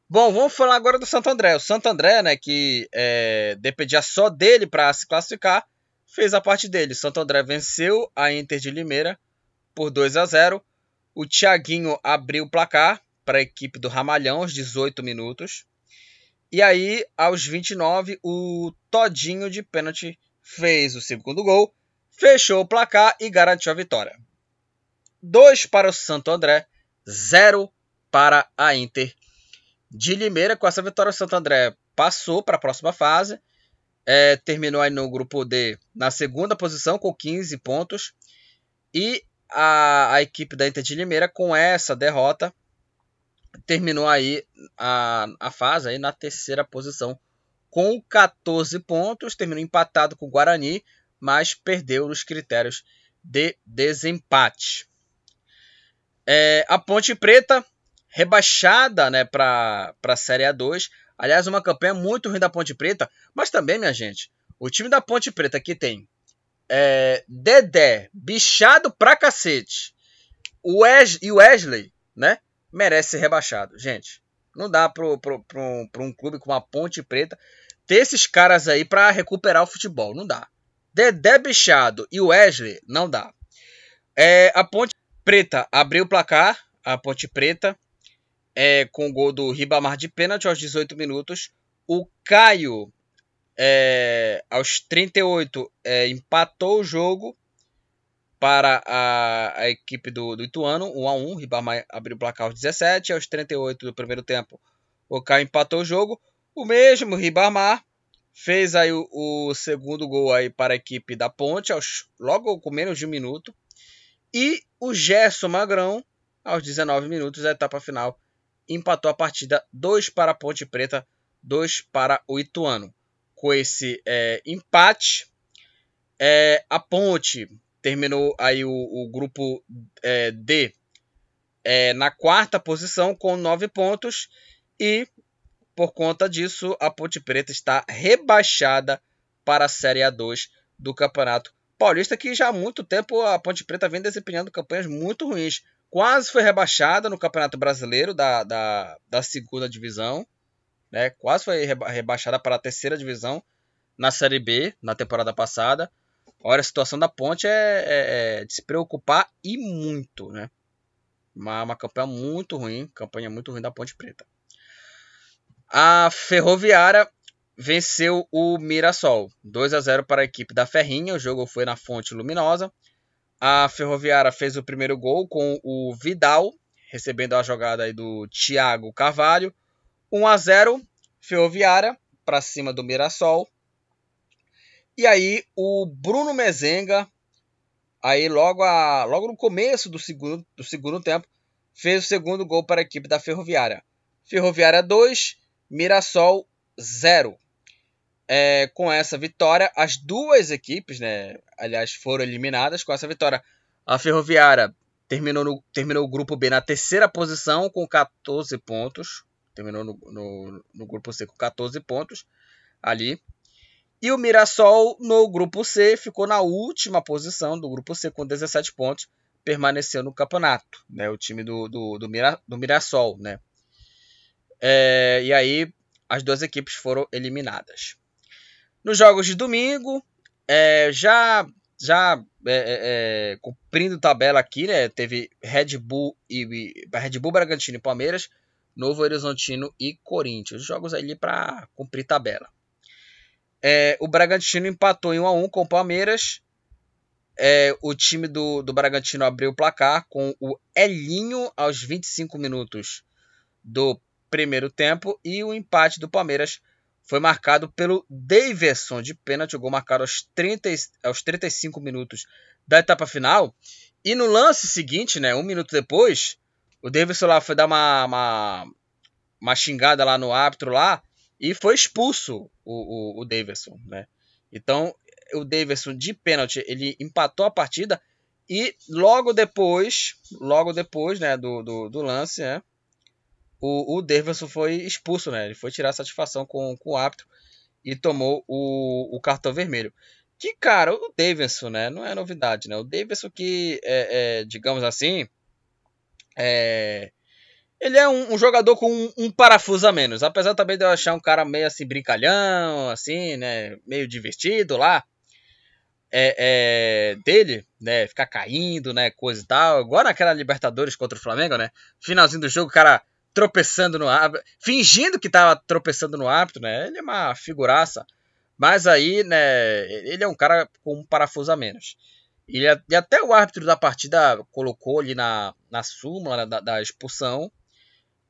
Bom, vamos falar agora do Santo André. O Santo André, né, que é, dependia só dele para se classificar, fez a parte dele. O Santo André venceu a Inter de Limeira por 2 a 0 o Thiaguinho abriu o placar para a equipe do Ramalhão aos 18 minutos. E aí, aos 29, o Todinho de pênalti fez o segundo gol, fechou o placar e garantiu a vitória. 2 para o Santo André, 0 para a Inter de Limeira. Com essa vitória, o Santo André passou para a próxima fase. É, terminou aí no grupo D na segunda posição com 15 pontos. E a, a equipe da Inter de Limeira, com essa derrota, terminou aí a, a fase aí na terceira posição com 14 pontos, terminou empatado com o Guarani, mas perdeu nos critérios de desempate. É, a Ponte Preta, rebaixada né, para a Série A2. Aliás, uma campanha muito ruim da Ponte Preta, mas também, minha gente, o time da Ponte Preta que tem é, Dedé, bichado pra cacete, Wes e Wesley, né? Merece ser rebaixado. Gente, não dá pro, pro, pro, um, pro um clube com uma ponte preta ter esses caras aí para recuperar o futebol. Não dá. Dedé Bichado e Wesley, não dá. É, a Ponte Preta abriu o placar. A Ponte Preta é, com o gol do Ribamar de pênalti aos 18 minutos. O Caio é, aos 38 é, empatou o jogo para a, a equipe do, do, Ituano, 1 a 1 Ribamar abriu o placar aos 17, aos 38 do primeiro tempo o Caio empatou o jogo. O mesmo Ribamar fez aí o, o, segundo gol aí para a equipe da Ponte, aos, logo com menos de um minuto. E o Gerson Magrão, aos 19 minutos da etapa final, empatou a partida 2 para a Ponte Preta, 2 para o Ituano. Com esse é, empate, é, a Ponte terminou aí o, o grupo é, D é, na quarta posição com 9 pontos. E por conta disso a Ponte Preta está rebaixada para a Série A2 do Campeonato Paulista, que já há muito tempo a Ponte Preta vem desempenhando campanhas muito ruins. Quase foi rebaixada no Campeonato Brasileiro da, da, da segunda divisão, né? Quase foi rebaixada para a terceira divisão na Série B na temporada passada. Olha, a situação da Ponte é, é, é de se preocupar e muito, né? Uma, uma campanha muito ruim, campanha muito ruim da Ponte Preta. A Ferroviária venceu o Mirassol, 2 a 0 para a equipe da Ferrinha. O jogo foi na Fonte Luminosa. A Ferroviária fez o primeiro gol com o Vidal, recebendo a jogada aí do Thiago Carvalho. 1 a 0 Ferroviária para cima do Mirassol. E aí o Bruno Mezenga, aí logo, a, logo no começo do segundo, do segundo tempo, fez o segundo gol para a equipe da Ferroviária. Ferroviária 2, Mirassol 0 é, com essa vitória, as duas equipes, né, aliás, foram eliminadas com essa vitória. A Ferroviária terminou, no, terminou o grupo B na terceira posição com 14 pontos. Terminou no, no, no grupo C com 14 pontos ali. E o Mirassol no grupo C ficou na última posição do grupo C com 17 pontos, permaneceu no campeonato, né? O time do, do, do, Mira, do Mirassol, né? É, e aí as duas equipes foram eliminadas. Nos jogos de domingo, é, já já é, é, é, cumprindo tabela aqui, né? Teve Red Bull e Red Bull Bragantino e Palmeiras, Novo Horizontino e Corinthians. Jogos ali para cumprir tabela. É, o Bragantino empatou em 1 a 1 com o Palmeiras. É, o time do, do Bragantino abriu o placar com o Elinho aos 25 minutos do primeiro tempo e o empate do Palmeiras foi marcado pelo Davidson de pênalti, o gol marcado aos, 30, aos 35 minutos da etapa final. E no lance seguinte, né, um minuto depois, o Davidson lá foi dar uma, uma, uma xingada lá no árbitro lá e foi expulso o, o, o Davidson, né? Então, o Davidson de pênalti, ele empatou a partida e logo depois, logo depois, né, do, do, do lance, né, o, o Davidson foi expulso, né? Ele foi tirar satisfação com, com o árbitro e tomou o, o cartão vermelho. Que, cara, o Davidson, né? Não é novidade, né? O Davidson que, é, é digamos assim, é, ele é um, um jogador com um, um, parafuso a menos. Apesar também de eu achar um cara meio assim, brincalhão, assim, né? Meio divertido lá. É, é, dele, né? Ficar caindo, né? Coisa e tal. Igual naquela Libertadores contra o Flamengo, né? Finalzinho do jogo, o cara tropeçando no árbitro, fingindo que estava tropeçando no árbitro, né? Ele é uma figuraça. Mas aí, né, ele é um cara com um parafuso a menos. E, e até o árbitro da partida colocou ali na, na súmula da, da expulsão.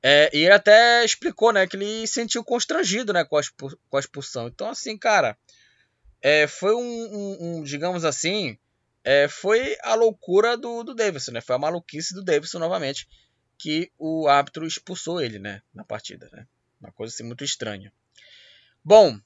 É, e ele até explicou, né, que ele sentiu constrangido, né, com a, com a expulsão. Então, assim, cara, é, foi um, um, um, digamos assim, é, foi a loucura do, do Davidson, né? Foi a maluquice do Davidson novamente que o árbitro expulsou ele, né, na partida, né? Uma coisa assim muito estranha. Bom,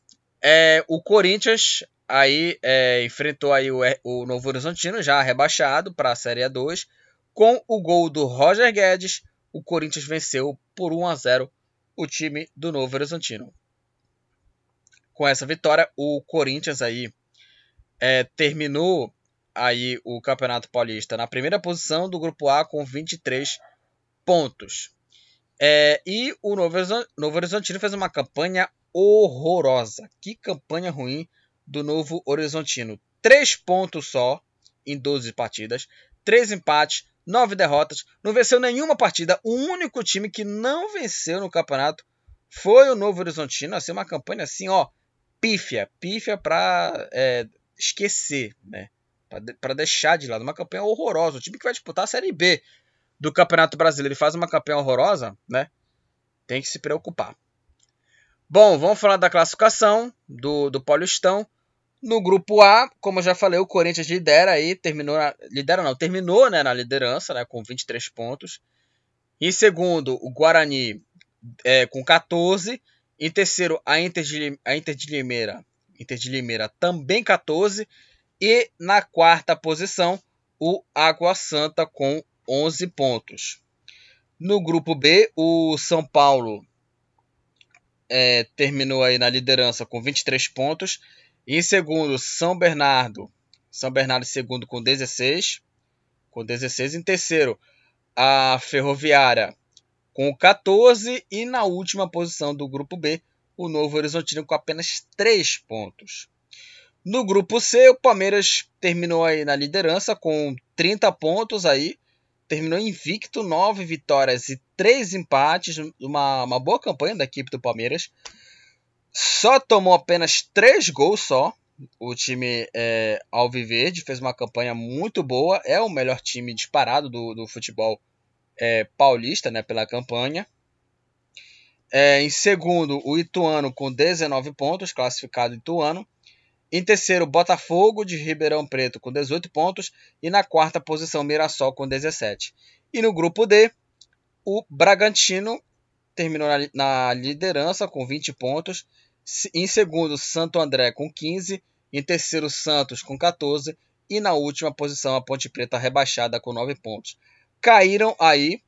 é, o Corinthians aí é, enfrentou aí o, o Novo Horizontino já rebaixado para a Série A2 com o gol do Roger Guedes. O Corinthians venceu por 1 a 0 o time do Novo Horizontino. Com essa vitória, o Corinthians aí é, terminou aí o Campeonato Paulista na primeira posição do Grupo A com 23 pontos. É, e o Novo Horizontino fez uma campanha horrorosa. Que campanha ruim do Novo Horizontino. Três pontos só em 12 partidas, três empates, nove derrotas, não venceu nenhuma partida. O único time que não venceu no campeonato foi o Novo Horizontino. Assim, uma campanha assim, ó, pífia, pífia para é, esquecer, né? Para deixar de lado uma campanha horrorosa. O time que vai disputar a Série B do Campeonato Brasileiro e faz uma campanha horrorosa, né? Tem que se preocupar. Bom, vamos falar da classificação do, do Paulistão. No grupo A, como eu já falei, o Corinthians lidera aí, terminou, na, lidera não, terminou né, na liderança, né, com 23 pontos. Em segundo, o Guarani é, com 14. Em terceiro, a Inter de, a Inter de Limeira, Inter de Limeira também 14. E na quarta posição, o Água Santa com 11 pontos. No grupo B, o São Paulo é, terminou aí na liderança com 23 pontos. Em segundo, São Bernardo. São Bernardo segundo com 16. Com 16. Em terceiro, a Ferroviária com 14. E na última posição do grupo B, o Novo Horizontino com apenas 3 pontos. No grupo C, o Palmeiras terminou aí na liderança com 30 pontos aí terminou invicto, nove vitórias e três empates, uma, uma boa campanha da equipe do Palmeiras. Só tomou apenas três gols só. O time é, Alviverde fez uma campanha muito boa, é o melhor time disparado do, do futebol é, paulista né, pela campanha. É, em segundo, o Ituano com 19 pontos, classificado Ituano. Em terceiro, Botafogo de Ribeirão Preto com 18 pontos. E na quarta posição, Mirassol com 17. E no grupo D, o Bragantino terminou na, na liderança com 20 pontos. Em segundo, Santo André com 15. Em terceiro, Santos com 14. E na última posição, a Ponte Preta rebaixada com 9 pontos. Caíram aí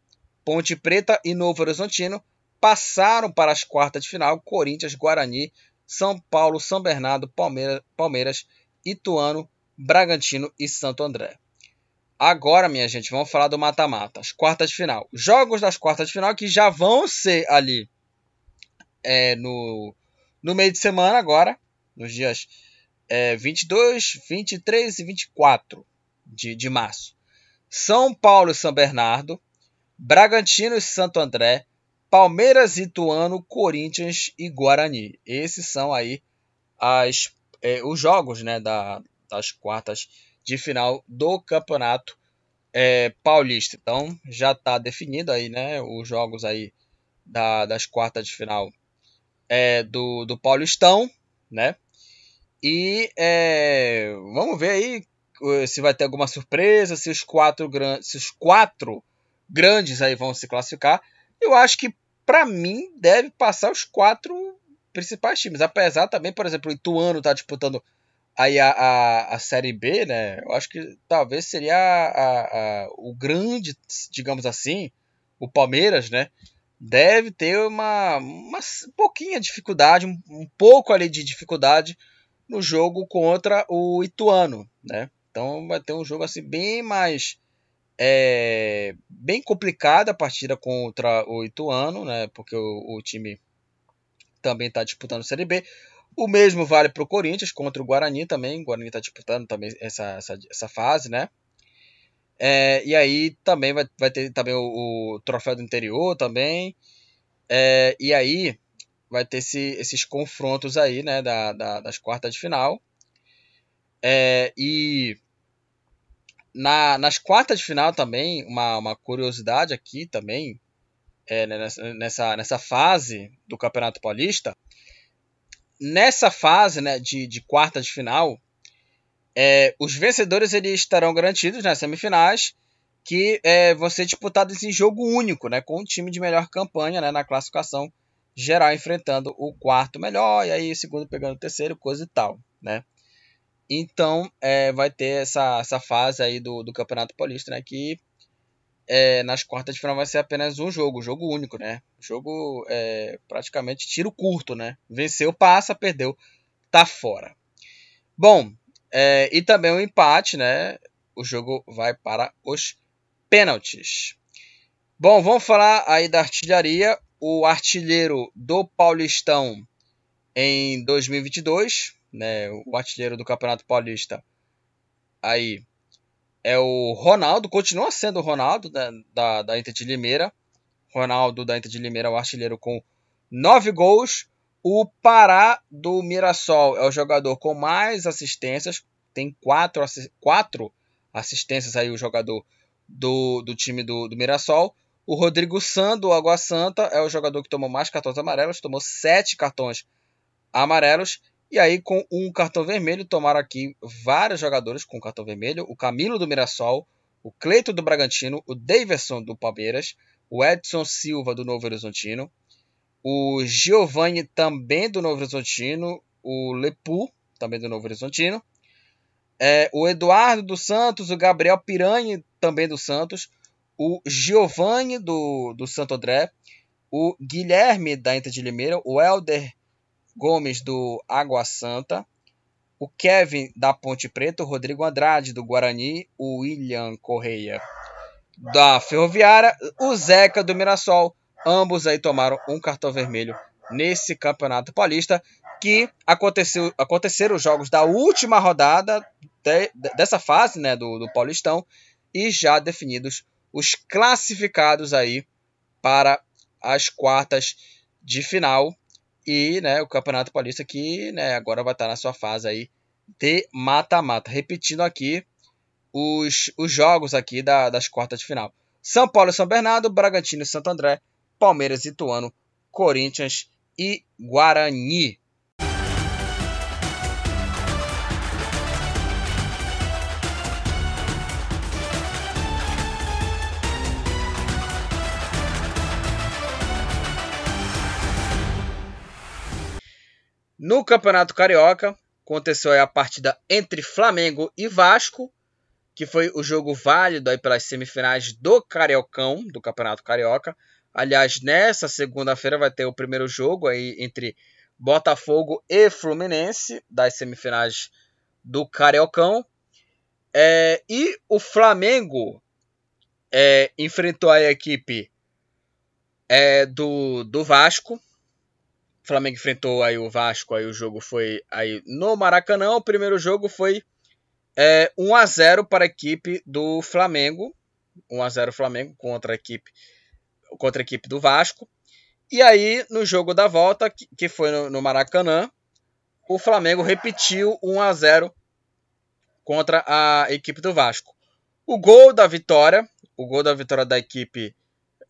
Ponte Preta e Novo Horizontino. Passaram para as quartas de final Corinthians, Guarani, são Paulo, São Bernardo, Palmeiras, Palmeiras, Ituano, Bragantino e Santo André. Agora, minha gente, vamos falar do mata-mata, as quartas de final. Jogos das quartas de final que já vão ser ali é, no, no meio de semana agora, nos dias é, 22, 23 e 24 de, de março. São Paulo e São Bernardo, Bragantino e Santo André, Palmeiras, Ituano, Corinthians e Guarani. Esses são aí as, é, os jogos né, da, das quartas de final do Campeonato é, Paulista. Então já está definido aí né, os jogos aí da, das quartas de final é, do, do Paulistão, né? E é, vamos ver aí uh, se vai ter alguma surpresa, se os quatro, se os quatro grandes aí vão se classificar. Eu acho que para mim, deve passar os quatro principais times. Apesar também, por exemplo, o Ituano tá disputando aí a, a, a Série B, né? Eu acho que talvez seria a, a, o grande, digamos assim, o Palmeiras, né? Deve ter uma, uma pouquinha dificuldade, um, um pouco ali de dificuldade no jogo contra o Ituano, né? Então vai ter um jogo assim bem mais é bem complicada a partida contra o Ituano, né? Porque o, o time também está disputando a Série B. O mesmo vale para o Corinthians contra o Guarani também. O Guarani está disputando também essa, essa, essa fase, né? É, e aí também vai, vai ter também o, o troféu do interior também. É, e aí vai ter esse, esses confrontos aí, né? Da, da, das quartas de final. É, e na, nas quartas de final também, uma, uma curiosidade aqui também, é, né, nessa, nessa, nessa fase do Campeonato Paulista, nessa fase né, de, de quartas de final, é, os vencedores eles estarão garantidos nas semifinais, que é, vão ser disputados em jogo único, né, com o time de melhor campanha né, na classificação geral enfrentando o quarto melhor, e aí o segundo pegando o terceiro, coisa e tal. Né? Então, é, vai ter essa, essa fase aí do, do Campeonato Paulista, né? Que é, nas quartas de final vai ser apenas um jogo, jogo único, né? Jogo é, praticamente tiro curto, né? Venceu, passa, perdeu, tá fora. Bom, é, e também o um empate, né? O jogo vai para os pênaltis. Bom, vamos falar aí da artilharia. O artilheiro do Paulistão em 2022 né, o artilheiro do Campeonato Paulista, aí é o Ronaldo, continua sendo o Ronaldo da, da, da Inter de Limeira. Ronaldo da Inter de Limeira é o artilheiro com 9 gols. O Pará do Mirassol é o jogador com mais assistências, tem quatro, quatro assistências aí o jogador do, do time do, do Mirassol. O Rodrigo San do Água Santa é o jogador que tomou mais cartões amarelos, tomou sete cartões amarelos. E aí, com um cartão vermelho, tomaram aqui vários jogadores com cartão vermelho: o Camilo do Mirassol, o Cleito do Bragantino, o Daverson do Palmeiras, o Edson Silva do Novo Horizontino, o Giovanni também do Novo Horizontino, o Lepu também do Novo Horizontino, é, o Eduardo dos Santos, o Gabriel Piranha também do Santos, o Giovanni do, do Santo André, o Guilherme da Inter de Limeira, o Helder Gomes do Água Santa, o Kevin da Ponte Preta, o Rodrigo Andrade do Guarani, o William Correia da Ferroviária, o Zeca do Mirassol. Ambos aí tomaram um cartão vermelho nesse Campeonato Paulista que aconteceu, aconteceram os jogos da última rodada de, dessa fase né, do, do Paulistão e já definidos os classificados aí para as quartas de final e né, o Campeonato Paulista que né, agora vai estar na sua fase aí de mata-mata. Repetindo aqui os, os jogos aqui da, das quartas de final. São Paulo e São Bernardo, Bragantino e Santo André, Palmeiras e Ituano, Corinthians e Guarani. No Campeonato Carioca, aconteceu a partida entre Flamengo e Vasco, que foi o jogo válido aí pelas semifinais do Cariocão, do Campeonato Carioca. Aliás, nessa segunda-feira vai ter o primeiro jogo aí entre Botafogo e Fluminense, das semifinais do Cariocão. É, e o Flamengo é, enfrentou a equipe é, do, do Vasco Flamengo enfrentou aí o Vasco, aí o jogo foi aí no Maracanã. O primeiro jogo foi é, 1 a 0 para a equipe do Flamengo. 1 a 0 Flamengo contra a equipe contra a equipe do Vasco. E aí no jogo da volta, que foi no, no Maracanã, o Flamengo repetiu 1 a 0 contra a equipe do Vasco. O gol da vitória, o gol da vitória da equipe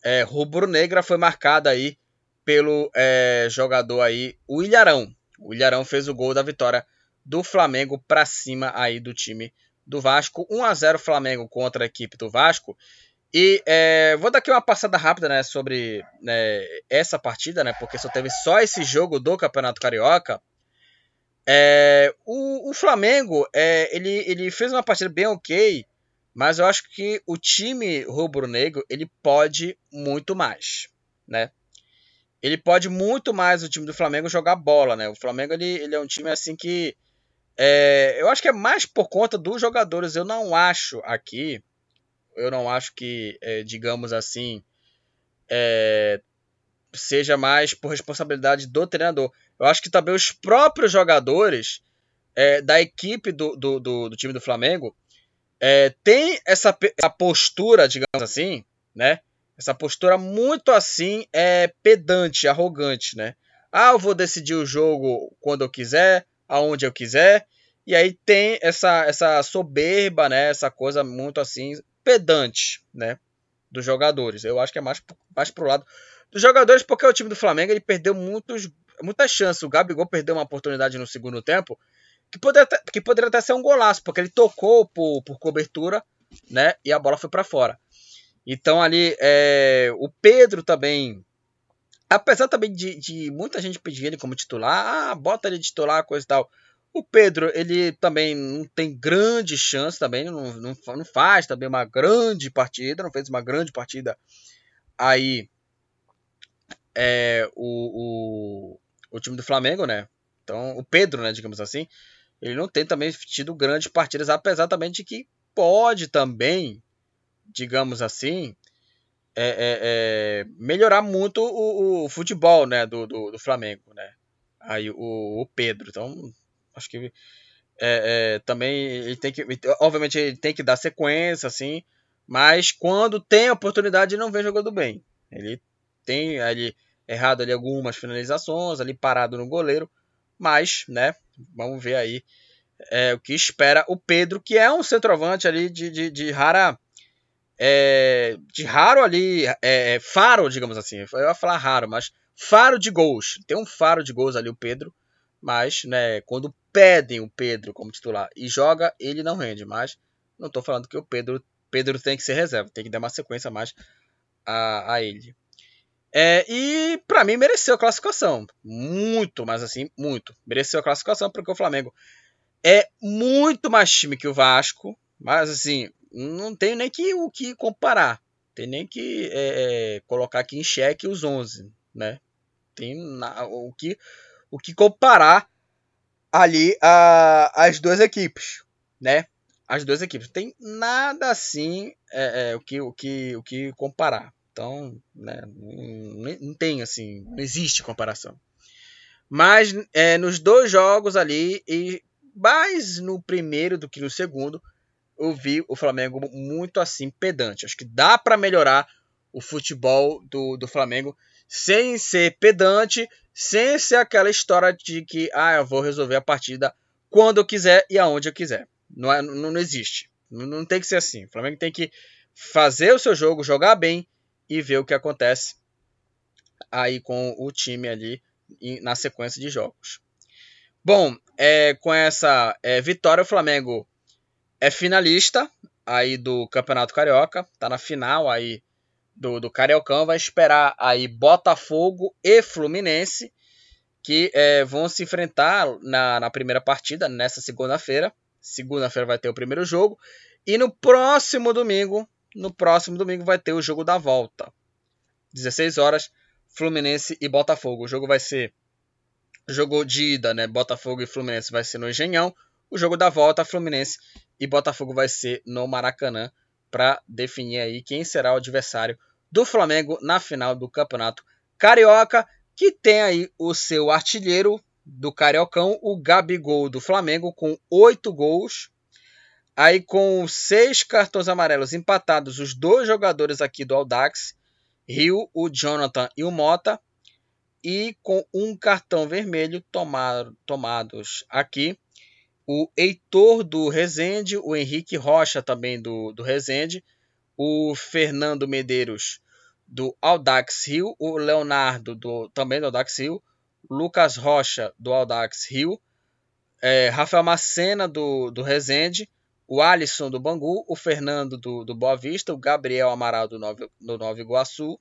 é, rubro-negra foi marcado aí pelo é, jogador aí, o Ilharão. O Ilharão fez o gol da vitória do Flamengo para cima aí do time do Vasco. 1 a 0 Flamengo contra a equipe do Vasco. E é, vou dar aqui uma passada rápida né, sobre né, essa partida, né, porque só teve só esse jogo do Campeonato Carioca. É, o, o, Flamengo é, ele, ele fez uma partida bem ok, mas eu acho que o time rubro-negro ele pode muito mais, né? Ele pode muito mais o time do Flamengo jogar bola, né? O Flamengo ele, ele é um time assim que é, eu acho que é mais por conta dos jogadores. Eu não acho aqui, eu não acho que, é, digamos assim, é, seja mais por responsabilidade do treinador. Eu acho que também os próprios jogadores é, da equipe do, do, do, do, time do Flamengo é, tem essa, essa postura, digamos assim, né? Essa postura muito assim é pedante, arrogante, né? Ah, eu vou decidir o jogo quando eu quiser, aonde eu quiser. E aí tem essa, essa soberba, né? Essa coisa muito assim pedante, né? Dos jogadores. Eu acho que é mais, mais pro lado dos jogadores, porque o time do Flamengo ele perdeu muitos, muitas chances. O Gabigol perdeu uma oportunidade no segundo tempo que poderia, até, que poderia até ser um golaço, porque ele tocou por, por cobertura, né? E a bola foi para fora. Então ali é, o Pedro também, apesar também de, de, muita gente pedir ele como titular, ah, bota ele de titular, coisa e tal. O Pedro, ele também não tem grande chance também, não, não, não faz também uma grande partida, não fez uma grande partida aí é, o, o, o time do Flamengo, né? Então, o Pedro, né, digamos assim, ele não tem também tido grandes partidas, apesar também de que pode também digamos assim, é, é, é melhorar muito o, o, futebol né, do, do, do, Flamengo, né? Aí o, o Pedro, então acho que é, é, também ele tem que, obviamente ele tem que dar sequência, assim, mas quando tem oportunidade ele não vem jogando bem. Ele tem, ele errado ali algumas finalizações, ali parado no goleiro, mas, né, vamos ver aí é, o que espera o Pedro, que é um centroavante ali de, de, de rara. É, de raro ali, é, faro, digamos assim. Eu ia falar raro, mas faro de gols. Tem um faro de gols ali o Pedro, mas né, quando pedem o Pedro como titular e joga, ele não rende. Mas não estou falando que o Pedro, Pedro tem que ser reserva, tem que dar uma sequência mais a, a ele. É, e para mim mereceu a classificação. Muito, mas assim, muito. Mereceu a classificação porque o Flamengo é muito mais time que o Vasco, mas assim, não tem nem que, o que comparar. Tem nem que é, é colocar aqui em xeque os 11, né? Tem na, o, que, o que comparar ali a, as duas equipes, né? As duas equipes. Tem nada assim é, é, o, que, o, que, o que comparar. Então, né, não, não tem assim, não existe comparação. Mas é, nos dois jogos ali, e mais no primeiro do que no segundo, eu vi o Flamengo muito assim pedante. Acho que dá para melhorar o futebol do, do Flamengo sem ser pedante, sem ser aquela história de que ah, eu vou resolver a partida quando eu quiser e aonde eu quiser. Não, é, não, não existe. Não, não tem que ser assim. O Flamengo tem que fazer o seu jogo, jogar bem e ver o que acontece aí com o time ali na sequência de jogos. Bom, é, com essa é, vitória, o Flamengo é finalista aí do Campeonato Carioca, tá na final aí do, do Cariocão, vai esperar aí Botafogo e Fluminense, que é, vão se enfrentar na, na primeira partida, nessa segunda-feira. Segunda-feira vai ter o primeiro jogo. E no próximo domingo, no próximo domingo vai ter o jogo da volta. 16 horas, Fluminense e Botafogo. O jogo vai ser jogo de ida, né? Botafogo e Fluminense vai ser no Engenhão. O jogo da volta, Fluminense e Botafogo vai ser no Maracanã para definir aí quem será o adversário do Flamengo na final do Campeonato Carioca, que tem aí o seu artilheiro do Cariocão, o Gabigol do Flamengo, com oito gols. Aí com seis cartões amarelos empatados, os dois jogadores aqui do Aldax, Rio, o Jonathan e o Mota e com um cartão vermelho tomado, tomados aqui o Heitor do Rezende, o Henrique Rocha também do, do Rezende, o Fernando Medeiros do Audax Rio, o Leonardo do, também do Audax Rio, Lucas Rocha do Audax Rio, é, Rafael Macena do, do Rezende, o Alisson do Bangu, o Fernando do, do Boa Vista, o Gabriel Amaral do Nova, do Nova Iguaçu,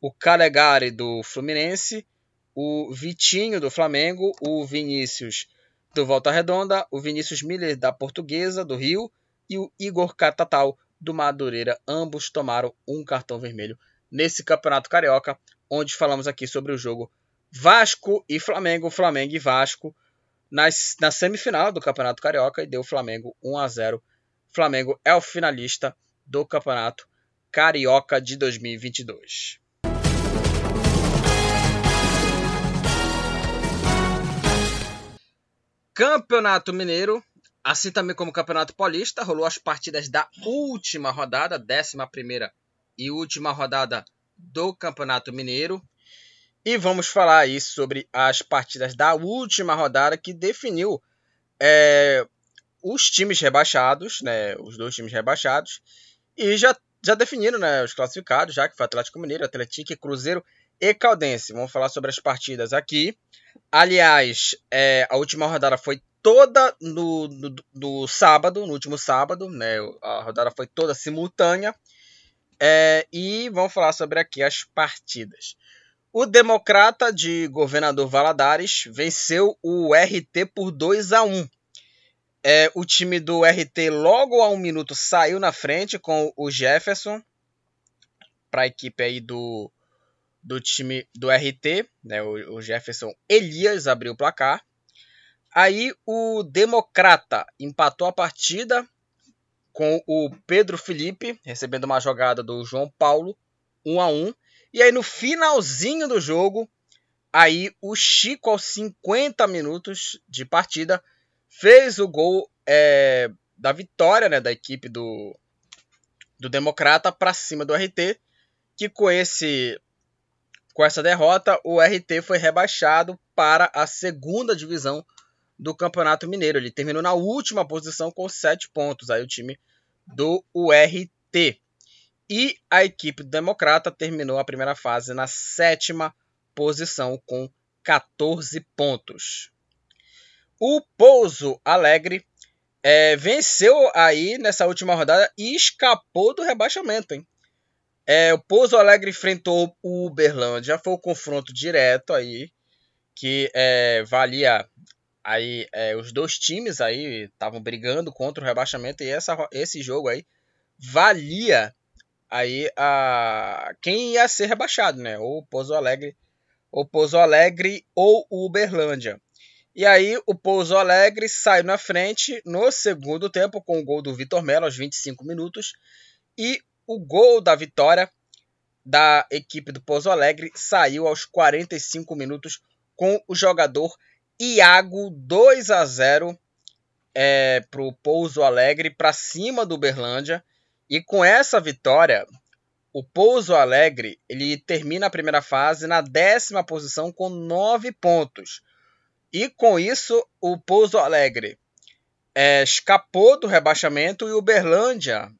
o Calegari do Fluminense, o Vitinho do Flamengo, o Vinícius do Volta Redonda, o Vinícius Miller da Portuguesa do Rio e o Igor Catatal do Madureira. Ambos tomaram um cartão vermelho nesse Campeonato Carioca, onde falamos aqui sobre o jogo Vasco e Flamengo, Flamengo e Vasco nas, na semifinal do Campeonato Carioca e deu Flamengo 1 a 0. Flamengo é o finalista do Campeonato Carioca de 2022. Campeonato Mineiro, assim também como o Campeonato Paulista, rolou as partidas da última rodada, 11 e última rodada do Campeonato Mineiro. E vamos falar aí sobre as partidas da última rodada que definiu é, os times rebaixados, né, os dois times rebaixados, e já, já definiram né, os classificados, já que foi Atlético Mineiro, Atlético, Cruzeiro e Caldense. Vamos falar sobre as partidas aqui. Aliás, é, a última rodada foi toda no, no, no, sábado, no último sábado, né? A rodada foi toda simultânea. É, e vamos falar sobre aqui as partidas. O Democrata de Governador Valadares venceu o RT por 2 a 1. É, o time do RT logo a um minuto saiu na frente com o Jefferson para a equipe aí do do time do RT, né, o, Jefferson Elias abriu o placar. Aí o Democrata empatou a partida com o Pedro Felipe recebendo uma jogada do João Paulo, 1 a 1. E aí no finalzinho do jogo, aí o Chico aos 50 minutos de partida fez o gol é, da vitória né, da equipe do, do Democrata para cima do RT, que com esse Com essa derrota, o RT foi rebaixado para a segunda divisão do Campeonato Mineiro. Ele terminou na última posição com 7 pontos. Aí o time do URT. E a equipe Democrata terminou a primeira fase na sétima posição com 14 pontos. O Pouso Alegre é, venceu aí nessa última rodada e escapou do rebaixamento, hein? É, o Pouso Alegre enfrentou o Uberlândia, foi o confronto direto aí, que é, valia aí é, os dois times aí estavam brigando contra o rebaixamento e essa, esse jogo aí valia aí a quem ia ser rebaixado, né? Ou Pouso Alegre, ou Pouso Alegre ou Uberlândia. E aí o Pouso Alegre saiu na frente no segundo tempo com o gol do Vitor Melo aos 25 minutos e o gol da vitória da equipe do Pouso Alegre saiu aos 45 minutos com o jogador Iago 2 a 0 é, para o Pouso Alegre para cima do Berlândia e com essa vitória o Pouso Alegre ele termina a primeira fase na décima posição com nove pontos. E com isso, o Pouso Alegre é, escapou do rebaixamento e o Berlândia,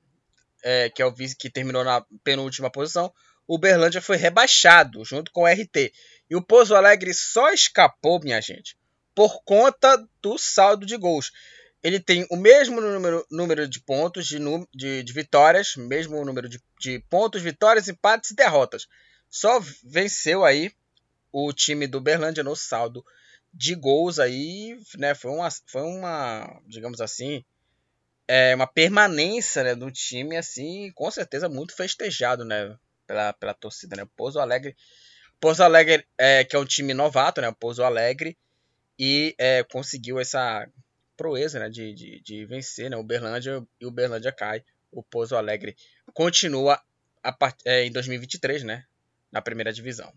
é, que é o vice que terminou na penúltima posição, o Berlândia foi rebaixado junto com o RT. E o Pouso Alegre só escapou, minha gente, por conta do saldo de gols. Ele tem o mesmo número, número de pontos, de, de, de vitórias, mesmo número de, de pontos, vitórias, empates e derrotas. Só venceu aí o time do Berlândia no saldo de gols aí, né? Foi uma, foi uma digamos assim, é, uma permanência né, do time, assim, com certeza muito festejado, né? Pela, pela torcida, né? Pouso Alegre, Pouso Alegre, é, que é um time novato, né? Pouso Alegre, e é, conseguiu essa proeza, né? De, de, de vencer, né? O Berlândia e o Berlândia cai. O Pouso Alegre continua a é, em 2023, né? Na primeira divisão.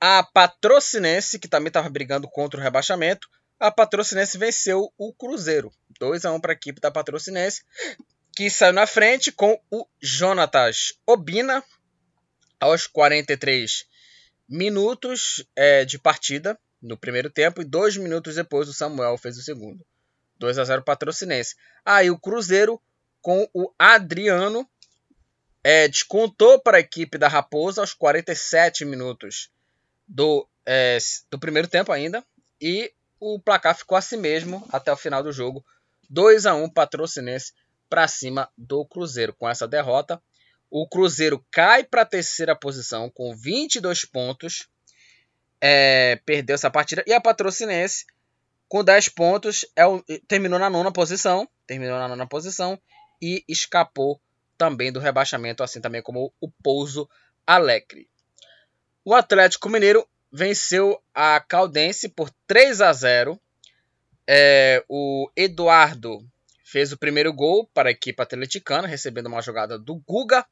A Patrocinense, que também estava brigando contra o rebaixamento, a Patrocinense venceu o Cruzeiro. 2 a 1 para a equipe da Patrocinense, que saiu na frente com o Jonatas Obina aos 43 minutos é, de partida no primeiro tempo e dois minutos depois o Samuel fez o segundo. 2 a 0 Patrocinense. Aí o Cruzeiro com o Adriano é, descontou para a equipe da Raposa aos 47 minutos do, é, do primeiro tempo ainda. E o placar ficou assim mesmo até o final do jogo. 2 a 1 Patrocinense para cima do Cruzeiro. Com essa derrota, o Cruzeiro cai para a terceira posição com 22 pontos. É, perdeu essa partida. E a Patrocinense, com 10 pontos, é o, terminou na nona posição. Terminou na nona posição e escapou também do rebaixamento, assim também como o Pouso Alegre. O Atlético Mineiro venceu a Caldense por 3 a 0. É, o Eduardo fez o primeiro gol para a equipe atleticana, recebendo uma jogada do Guga.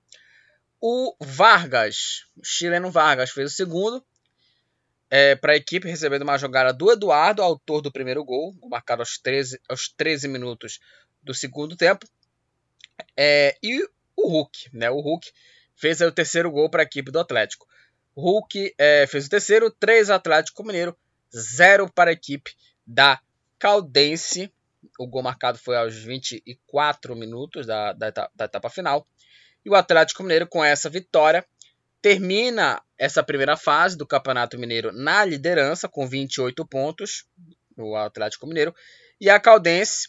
O Vargas, o chileno Vargas, fez o segundo é, para a equipe, recebendo uma jogada do Eduardo, autor do primeiro gol, marcado aos 13, aos 13 minutos do segundo tempo. É, e o Hulk, né? O Hulk fez o terceiro gol para a equipe do Atlético. Hulk é, fez o terceiro, 3 Atlético Mineiro, 0 para a equipe da Caldense. O gol marcado foi aos 24 minutos da, da, da etapa final. E o Atlético Mineiro, com essa vitória, termina essa primeira fase do Campeonato Mineiro na liderança, com 28 pontos, o Atlético Mineiro. E a Caldense,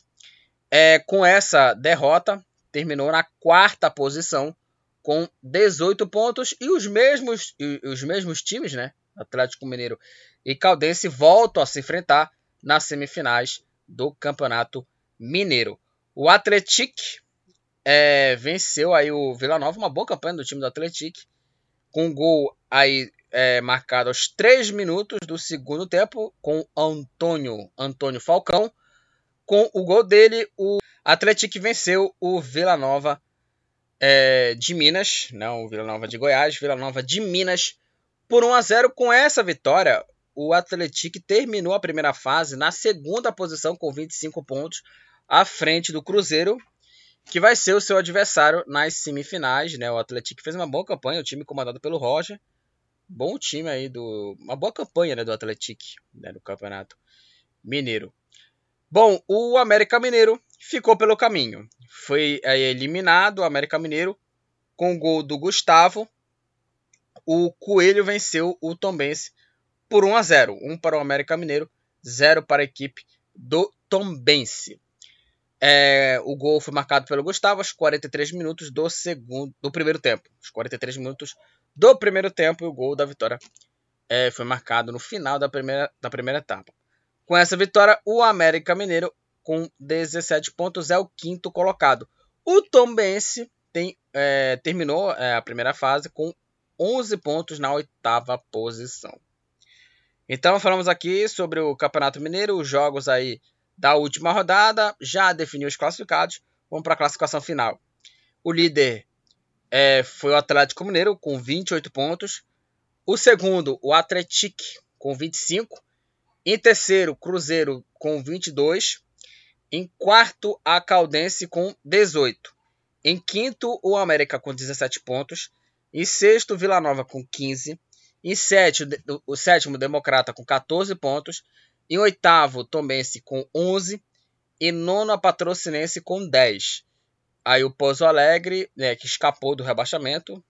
é, com essa derrota, terminou na quarta posição, com 18 pontos e os mesmos, e os mesmos times, né? Atlético Mineiro e Caldense voltam a se enfrentar nas semifinais do Campeonato Mineiro. O Atlético é, venceu aí o Vila Nova, uma boa campanha do time do Atlético, com um gol aí é, marcado aos 3 minutos do segundo tempo com Antônio Antônio Falcão. Com o gol dele, o Atlético venceu o Vila Nova é, de Minas, não Vila Nova de Goiás, Vila Nova de Minas, por 1 a 0 com essa vitória. O Atlético terminou a primeira fase na segunda posição com 25 pontos, à frente do Cruzeiro, que vai ser o seu adversário nas semifinais. Né? O Atlético fez uma boa campanha, o time comandado pelo Roger. bom time aí do uma boa campanha né, do Atlético né, no Campeonato Mineiro. Bom, o América Mineiro ficou pelo caminho. Foi aí, eliminado o América Mineiro com o gol do Gustavo. O Coelho venceu o Tombense por 1 a 0, 1 para o América Mineiro, 0 para a equipe do Tombense. É, o gol foi marcado pelo Gustavo aos 43 minutos do segundo do primeiro tempo. Os 43 minutos do primeiro tempo e o gol da vitória é, foi marcado no final da primeira, da primeira etapa. Com essa vitória, o América Mineiro, com 17 pontos, é o quinto colocado. O Tombense tem, é, terminou é, a primeira fase com 11 pontos na oitava posição. Então falamos aqui sobre o Campeonato Mineiro, os jogos aí da última rodada, já definiu os classificados. Vamos para a classificação final. O líder é, foi o Atlético Mineiro com 28 pontos. O segundo, o Atlético, com 25. Em terceiro, Cruzeiro com 22. Em quarto, a Caldense com 18. Em quinto, o América com 17 pontos. Em sexto, Vila Nova com 15. Em sétimo, o sétimo, Democrata com 14 pontos. Em oitavo, Tombense com 11. E nono, a Patrocinense com 10. Aí o Pouso Alegre, né, que escapou do rebaixamento,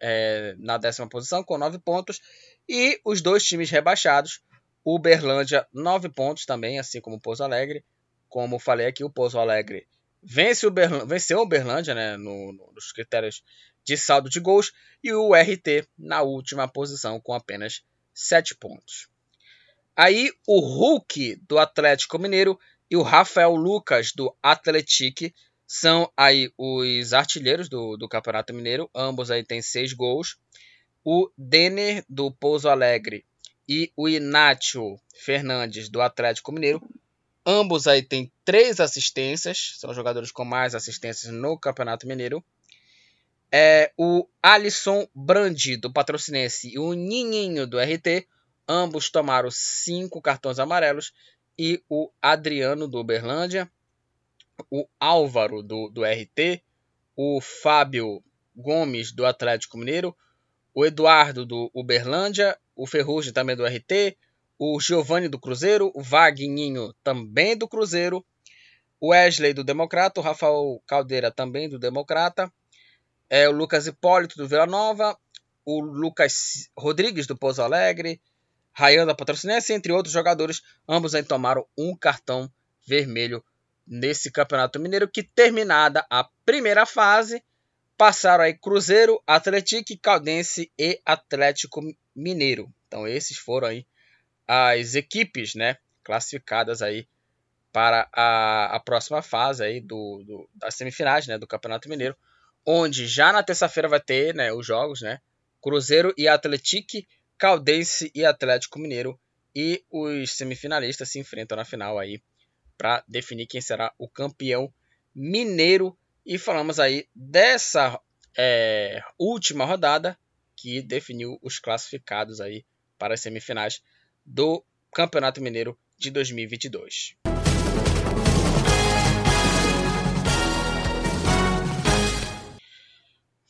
é, na décima posição, com 9 pontos. E os dois times rebaixados, Uberlândia, 9 pontos também, assim como o Pouso Alegre. Como falei aqui, o Pouso Alegre vence o venceu o Uberlândia né, no, no, nos critérios de saldo de gols. E o RT na última posição, com apenas 7 pontos. Aí o Hulk do Atlético Mineiro e o Rafael Lucas do Atlético são aí os artilheiros do, do Campeonato Mineiro. Ambos aí têm seis gols. O Denner do Pouso Alegre e o Inácio Fernandes do Atlético Mineiro. Ambos aí têm três assistências. São jogadores com mais assistências no Campeonato Mineiro. É, o Alisson Brandi do Patrocinense e o Nininho do RT Ambos tomaram cinco cartões amarelos. E o Adriano do Uberlândia, o Álvaro do, do RT, o Fábio Gomes do Atlético Mineiro, o Eduardo do Uberlândia, o Ferrugem também do RT, o Giovanni do Cruzeiro, o Vagninho também do Cruzeiro, o Wesley do Democrata, o Rafael Caldeira também do Democrata, é, o Lucas Hipólito do Vila Nova, o Lucas Rodrigues do Pouso Alegre, Rayan da Patrocinense, entre outros jogadores, ambos aí tomaram um cartão vermelho nesse Campeonato Mineiro, que terminada a primeira fase, passaram aí Cruzeiro, Atlético, Caldense e Atlético Mineiro. Então esses foram aí as equipes, né, classificadas aí para a, a próxima fase aí do, do, das semifinais, né, do Campeonato Mineiro, onde já na terça-feira vai ter, né, os jogos, né, Cruzeiro e Atlético Caldense e Atlético Mineiro. E os semifinalistas se enfrentam na final aí para definir quem será o campeão mineiro. E falamos aí dessa é, última rodada que definiu os classificados aí para as semifinais do Campeonato Mineiro de 2022.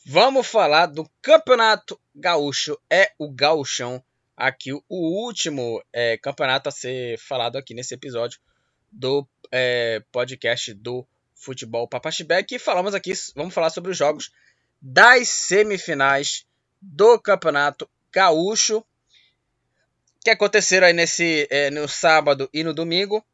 Vamos falar do Campeonato Gaúcho. É o Gauchão aqui, o último é, campeonato a ser falado aqui nesse episódio do é, podcast do Futebol Papachibeck. E falamos aqui, vamos falar sobre os jogos das semifinais do Campeonato Gaúcho que aconteceram aí nesse, é, no sábado e no domingo.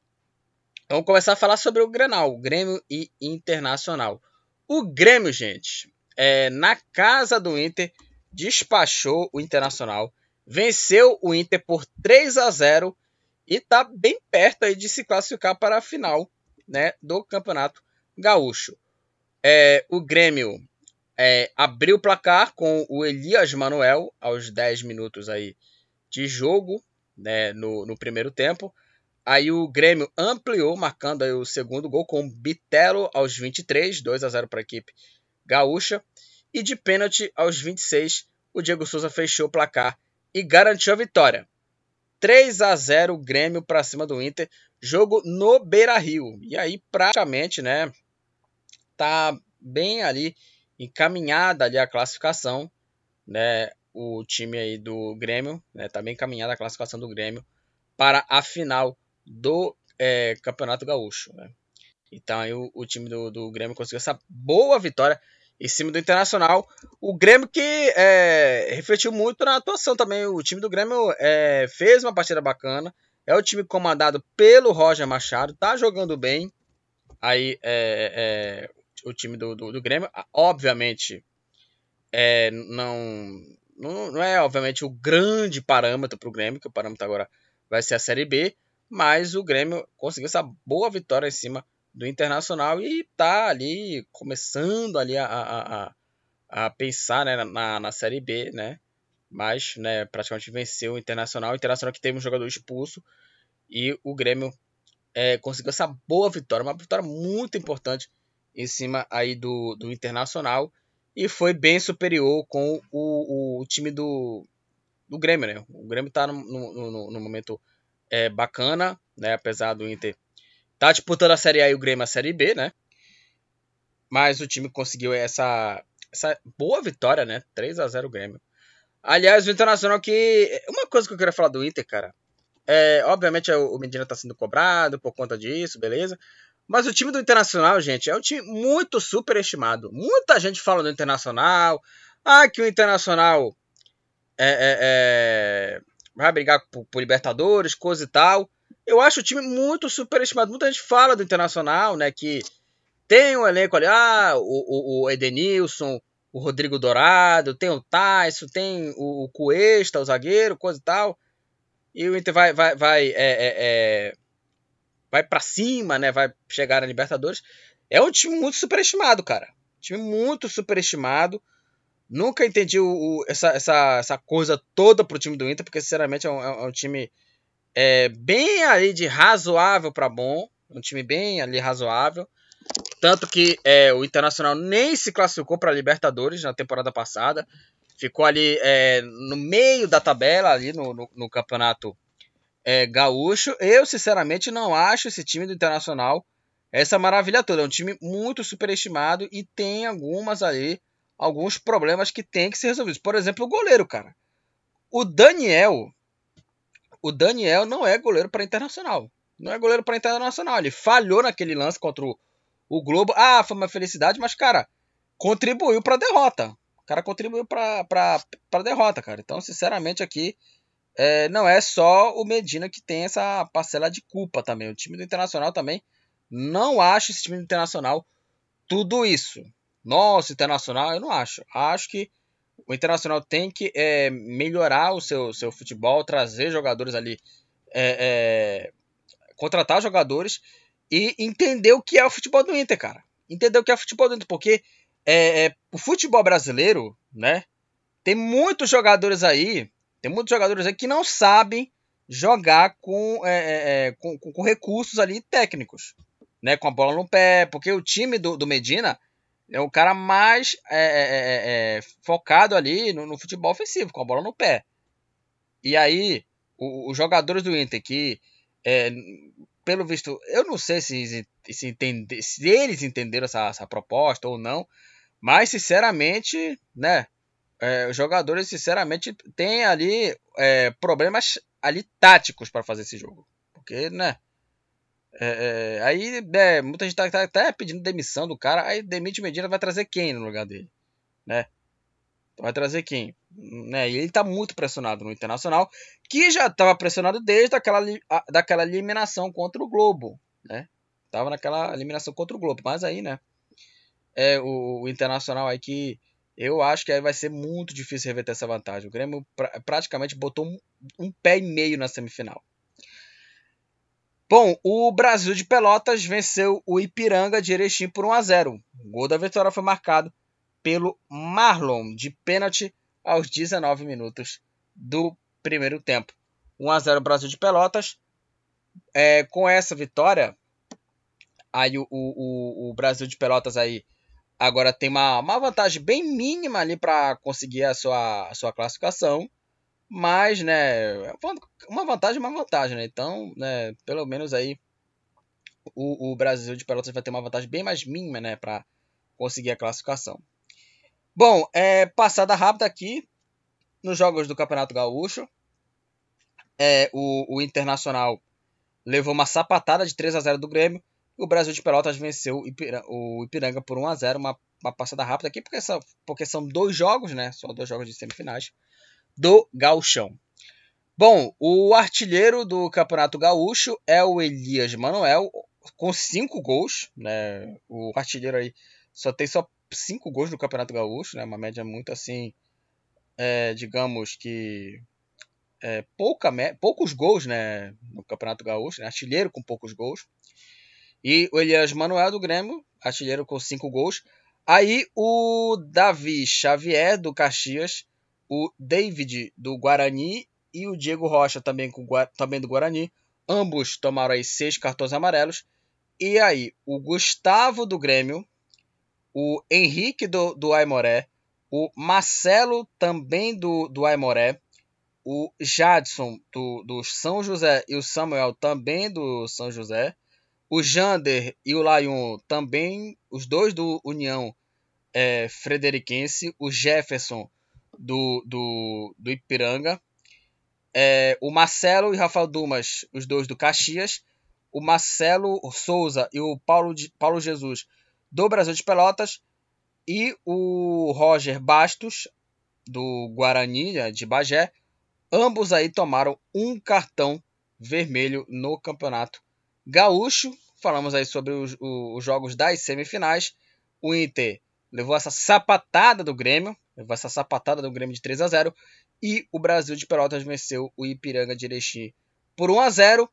Vamos começar a falar sobre o Grenal, Grêmio e Internacional. O Grêmio, gente, é, na casa do Inter, despachou o Internacional, venceu o Inter por 3 a 0 e está bem perto aí de se classificar para a final né, do Campeonato Gaúcho. É, o Grêmio é, abriu o placar com o Elias Manuel aos 10 minutos aí de jogo né, no, no primeiro tempo. Aí o Grêmio ampliou, marcando aí o segundo gol com o aos 23, 2 a 0 para a equipe gaúcha. E de pênalti aos 26, o Diego Souza fechou o placar e garantiu a vitória. 3 a 0 Grêmio para cima do Inter, jogo no Beira-Rio. E aí praticamente, né, tá bem ali encaminhada ali a classificação, né? O time aí do Grêmio, né, tá bem encaminhada a classificação do Grêmio para a final do é, Campeonato Gaúcho. Né? Então aí o, o time do, do, Grêmio conseguiu essa boa vitória em cima do Internacional. O Grêmio que é, refletiu muito na atuação também. O time do Grêmio é, fez uma partida bacana. É o time comandado pelo Roger Machado, tá jogando bem. Aí é, é o time do, do, do Grêmio, obviamente, é, não, não, não é obviamente o grande parâmetro para o Grêmio, que o parâmetro agora vai ser a Série B, mas o Grêmio conseguiu essa boa vitória em cima do Internacional e tá ali começando ali a, a, a, a pensar né, na, na Série B, né? Mas né, praticamente venceu o Internacional. O Internacional que teve um jogador expulso e o Grêmio é, conseguiu essa boa vitória, uma vitória muito importante em cima aí do, do Internacional e foi bem superior com o, o time do, do Grêmio, né? O Grêmio tá no, no, no momento é, bacana, né? Apesar do Inter tá disputando a Série A e o Grêmio a Série B, né? Mas o time conseguiu essa, essa boa vitória, né? 3 a 0 o Grêmio. Aliás, o Internacional que. Uma coisa que eu queria falar do Inter, cara. É, obviamente o Medina tá sendo cobrado por conta disso, beleza? Mas o time do Internacional, gente, é um time muito superestimado. Muita gente fala do Internacional. Ah, que o Internacional é, é, é, vai brigar por, por, Libertadores, coisa e tal. Eu acho o time muito superestimado. Muita gente fala do Internacional, né? Que tem um elenco ali, ah, o, o, o Edenilson, o Rodrigo Dourado, tem o Tyson, tem o, o Cuesta, o zagueiro, coisa e tal. E o Inter vai, vai, vai é, é, é vai para cima, né? Vai chegar na Libertadores. É um time muito superestimado, cara. time muito superestimado. Nunca entendi o, o, essa, essa, essa coisa toda pro time do Inter, porque sinceramente é um, é um time é, bem ali de razoável para bom. Um time bem ali razoável. Tanto que é, o Internacional nem se classificou para Libertadores na temporada passada. Ficou ali é, no meio da tabela, ali no, no, no campeonato é, gaúcho. Eu, sinceramente, não acho esse time do Internacional essa maravilha toda. É um time muito superestimado e tem algumas aí, alguns problemas que tem que ser resolvidos. Por exemplo, o goleiro, cara. O Daniel, o Daniel não é goleiro para Internacional. Não é goleiro para Internacional. Ele falhou naquele lance contra o, o Globo. Ah, foi uma felicidade, mas, cara, contribuiu para derrota. O cara contribuiu para derrota, cara. Então, sinceramente, aqui é, não é só o Medina que tem essa parcela de culpa também. O time do Internacional também não acha esse time do Internacional tudo isso. Nossa, Internacional, eu não acho. Acho que o Internacional tem que é, melhorar o seu, seu futebol, trazer jogadores ali, é, é, contratar jogadores e entender o que é o futebol do Inter, cara. Entender o que é o futebol do Inter, porque é, é, o futebol brasileiro, né? Tem muitos jogadores aí tem muitos jogadores aí que não sabem jogar com, é, é, é com, com, recursos ali técnicos, né? Com a bola no pé, porque o time do, do Medina é o cara mais é, é, é focado ali no, no, futebol ofensivo, com a bola no pé. E aí, o, os jogadores do Inter que, pelo visto, eu não sei se, se, entender, se eles entenderam essa, essa proposta ou não, mas sinceramente, né? É, os jogadores, sinceramente, têm ali é, problemas ali táticos para fazer esse jogo. Porque, né? É, é aí é, muita gente tá, tá, até pedindo demissão do cara. Aí demite Medina vai trazer quem no lugar dele? Né? Vai trazer quem? Né? E ele está muito pressionado no Internacional, que já estava pressionado desde aquela, daquela eliminação contra o Globo. Né? Tava naquela eliminação contra o Globo. Mas aí, né? É o, o Internacional aí que eu acho que aí vai ser muito difícil reverter essa vantagem. O Grêmio pra, praticamente botou um, um, pé e meio na semifinal. Bom, o Brasil de Pelotas venceu o Ipiranga de Erechim por 1 a 0. O gol da vitória foi marcado pelo Marlon de pênalti aos 19 minutos do primeiro tempo. 1 a 0 Brasil de Pelotas. É, com essa vitória, aí o, o, o Brasil de Pelotas aí Agora tem uma, uma vantagem bem mínima ali para conseguir a sua, a sua classificação. Mas, né, uma vantagem é uma vantagem, né? Então, né, pelo menos aí o, o Brasil de Pelotas vai ter uma vantagem bem mais mínima, né, para conseguir a classificação. Bom, é, passada rápida aqui, nos jogos do Campeonato Gaúcho, é, o, o Internacional levou uma sapatada de 3 a 0 do Grêmio. O Brasil de Pelotas venceu o Ipiranga, por 1 a 0 uma, uma passada rápida aqui, porque, são, porque são dois jogos, né? Só dois jogos de semifinais do Gauchão. Bom, o artilheiro do Campeonato Gaúcho é o Elias Manuel, com cinco gols, né? O artilheiro aí só tem só cinco gols no Campeonato Gaúcho, né? Uma média muito assim, é, digamos que é, pouca, poucos gols, né? No Campeonato Gaúcho, né? artilheiro com poucos gols. E o Elias Manuel do Grêmio, artilheiro com cinco gols. Aí o Davi Xavier do Caxias, o David do Guarani. E o Diego Rocha também, com, também do Guarani. Ambos tomaram aí seis cartões amarelos. E aí, o Gustavo do Grêmio, o Henrique do, do Aimoré, o Marcelo também do, do Aimoré, o Jadson do, do São José. E o Samuel também do São José, o Jander e o Laion também, os dois do União é, Frederiquense, o Jefferson do, do, do Ipiranga, é, o Marcelo e Rafael Dumas, os dois do Caxias, o Marcelo Souza e o Paulo, Paulo Jesus do Brasil de Pelotas e o Roger Bastos do Guarani né, de Bagé. Ambos aí tomaram um cartão vermelho no campeonato gaúcho. Falamos aí sobre os, os jogos das semifinais. O Inter levou essa sapatada do Grêmio, levou essa sapatada do Grêmio de 3 a 0 e o Brasil de Pelotas venceu o Ipiranga de Erechim por 1 a 0.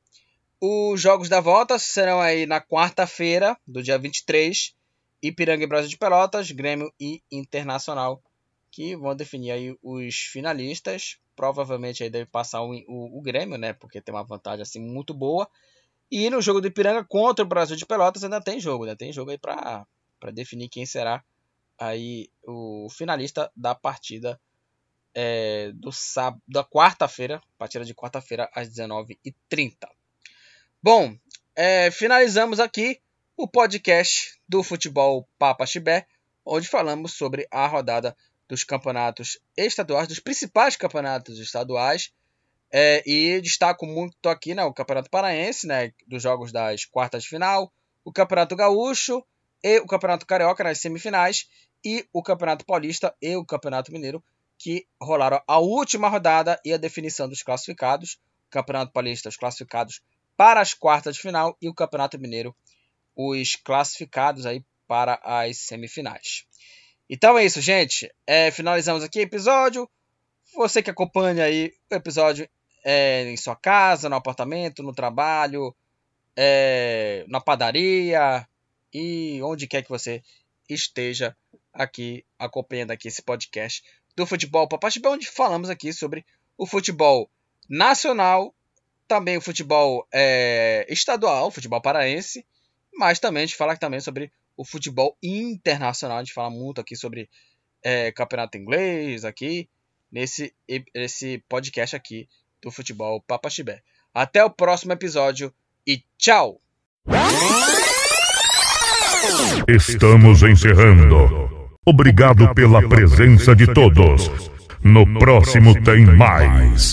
Os jogos da volta serão aí na quarta-feira, do dia 23, Ipiranga e Brasil de Pelotas, Grêmio e Internacional, que vão definir aí os finalistas. Provavelmente aí deve passar o, o, o Grêmio, né? Porque tem uma vantagem assim muito boa. E no jogo do Ipiranga contra o Brasil de Pelotas ainda tem jogo, ainda tem jogo aí para definir quem será aí o finalista da partida é, do sábado, da quarta-feira, partida de quarta-feira às 19h30. Bom, é, finalizamos aqui o podcast do Futebol Papa Chibé, onde falamos sobre a rodada dos campeonatos estaduais, dos principais campeonatos estaduais. É, e destaco muito aqui né, o Campeonato Paraense, né, dos jogos das quartas de final, o Campeonato Gaúcho e o Campeonato Carioca nas semifinais, e o Campeonato Paulista e o Campeonato Mineiro que rolaram a última rodada e a definição dos classificados. O Campeonato Paulista, os classificados para as quartas de final e o Campeonato Mineiro, os classificados aí para as semifinais. Então é isso, gente. É, finalizamos aqui o episódio. Você que acompanha aí o episódio é, em sua casa, no apartamento, no trabalho, é, na padaria e onde quer que você esteja aqui acompanhando aqui esse podcast do futebol Papachibé, onde falamos aqui sobre o futebol nacional, também o futebol é, estadual, o futebol paraense, mas também a gente fala também sobre o futebol internacional, a gente fala muito aqui sobre é, campeonato inglês aqui, nesse, nesse podcast aqui do futebol Papachibé. Até o próximo episódio e tchau! Estamos encerrando. Obrigado pela presença de todos. No próximo tem mais.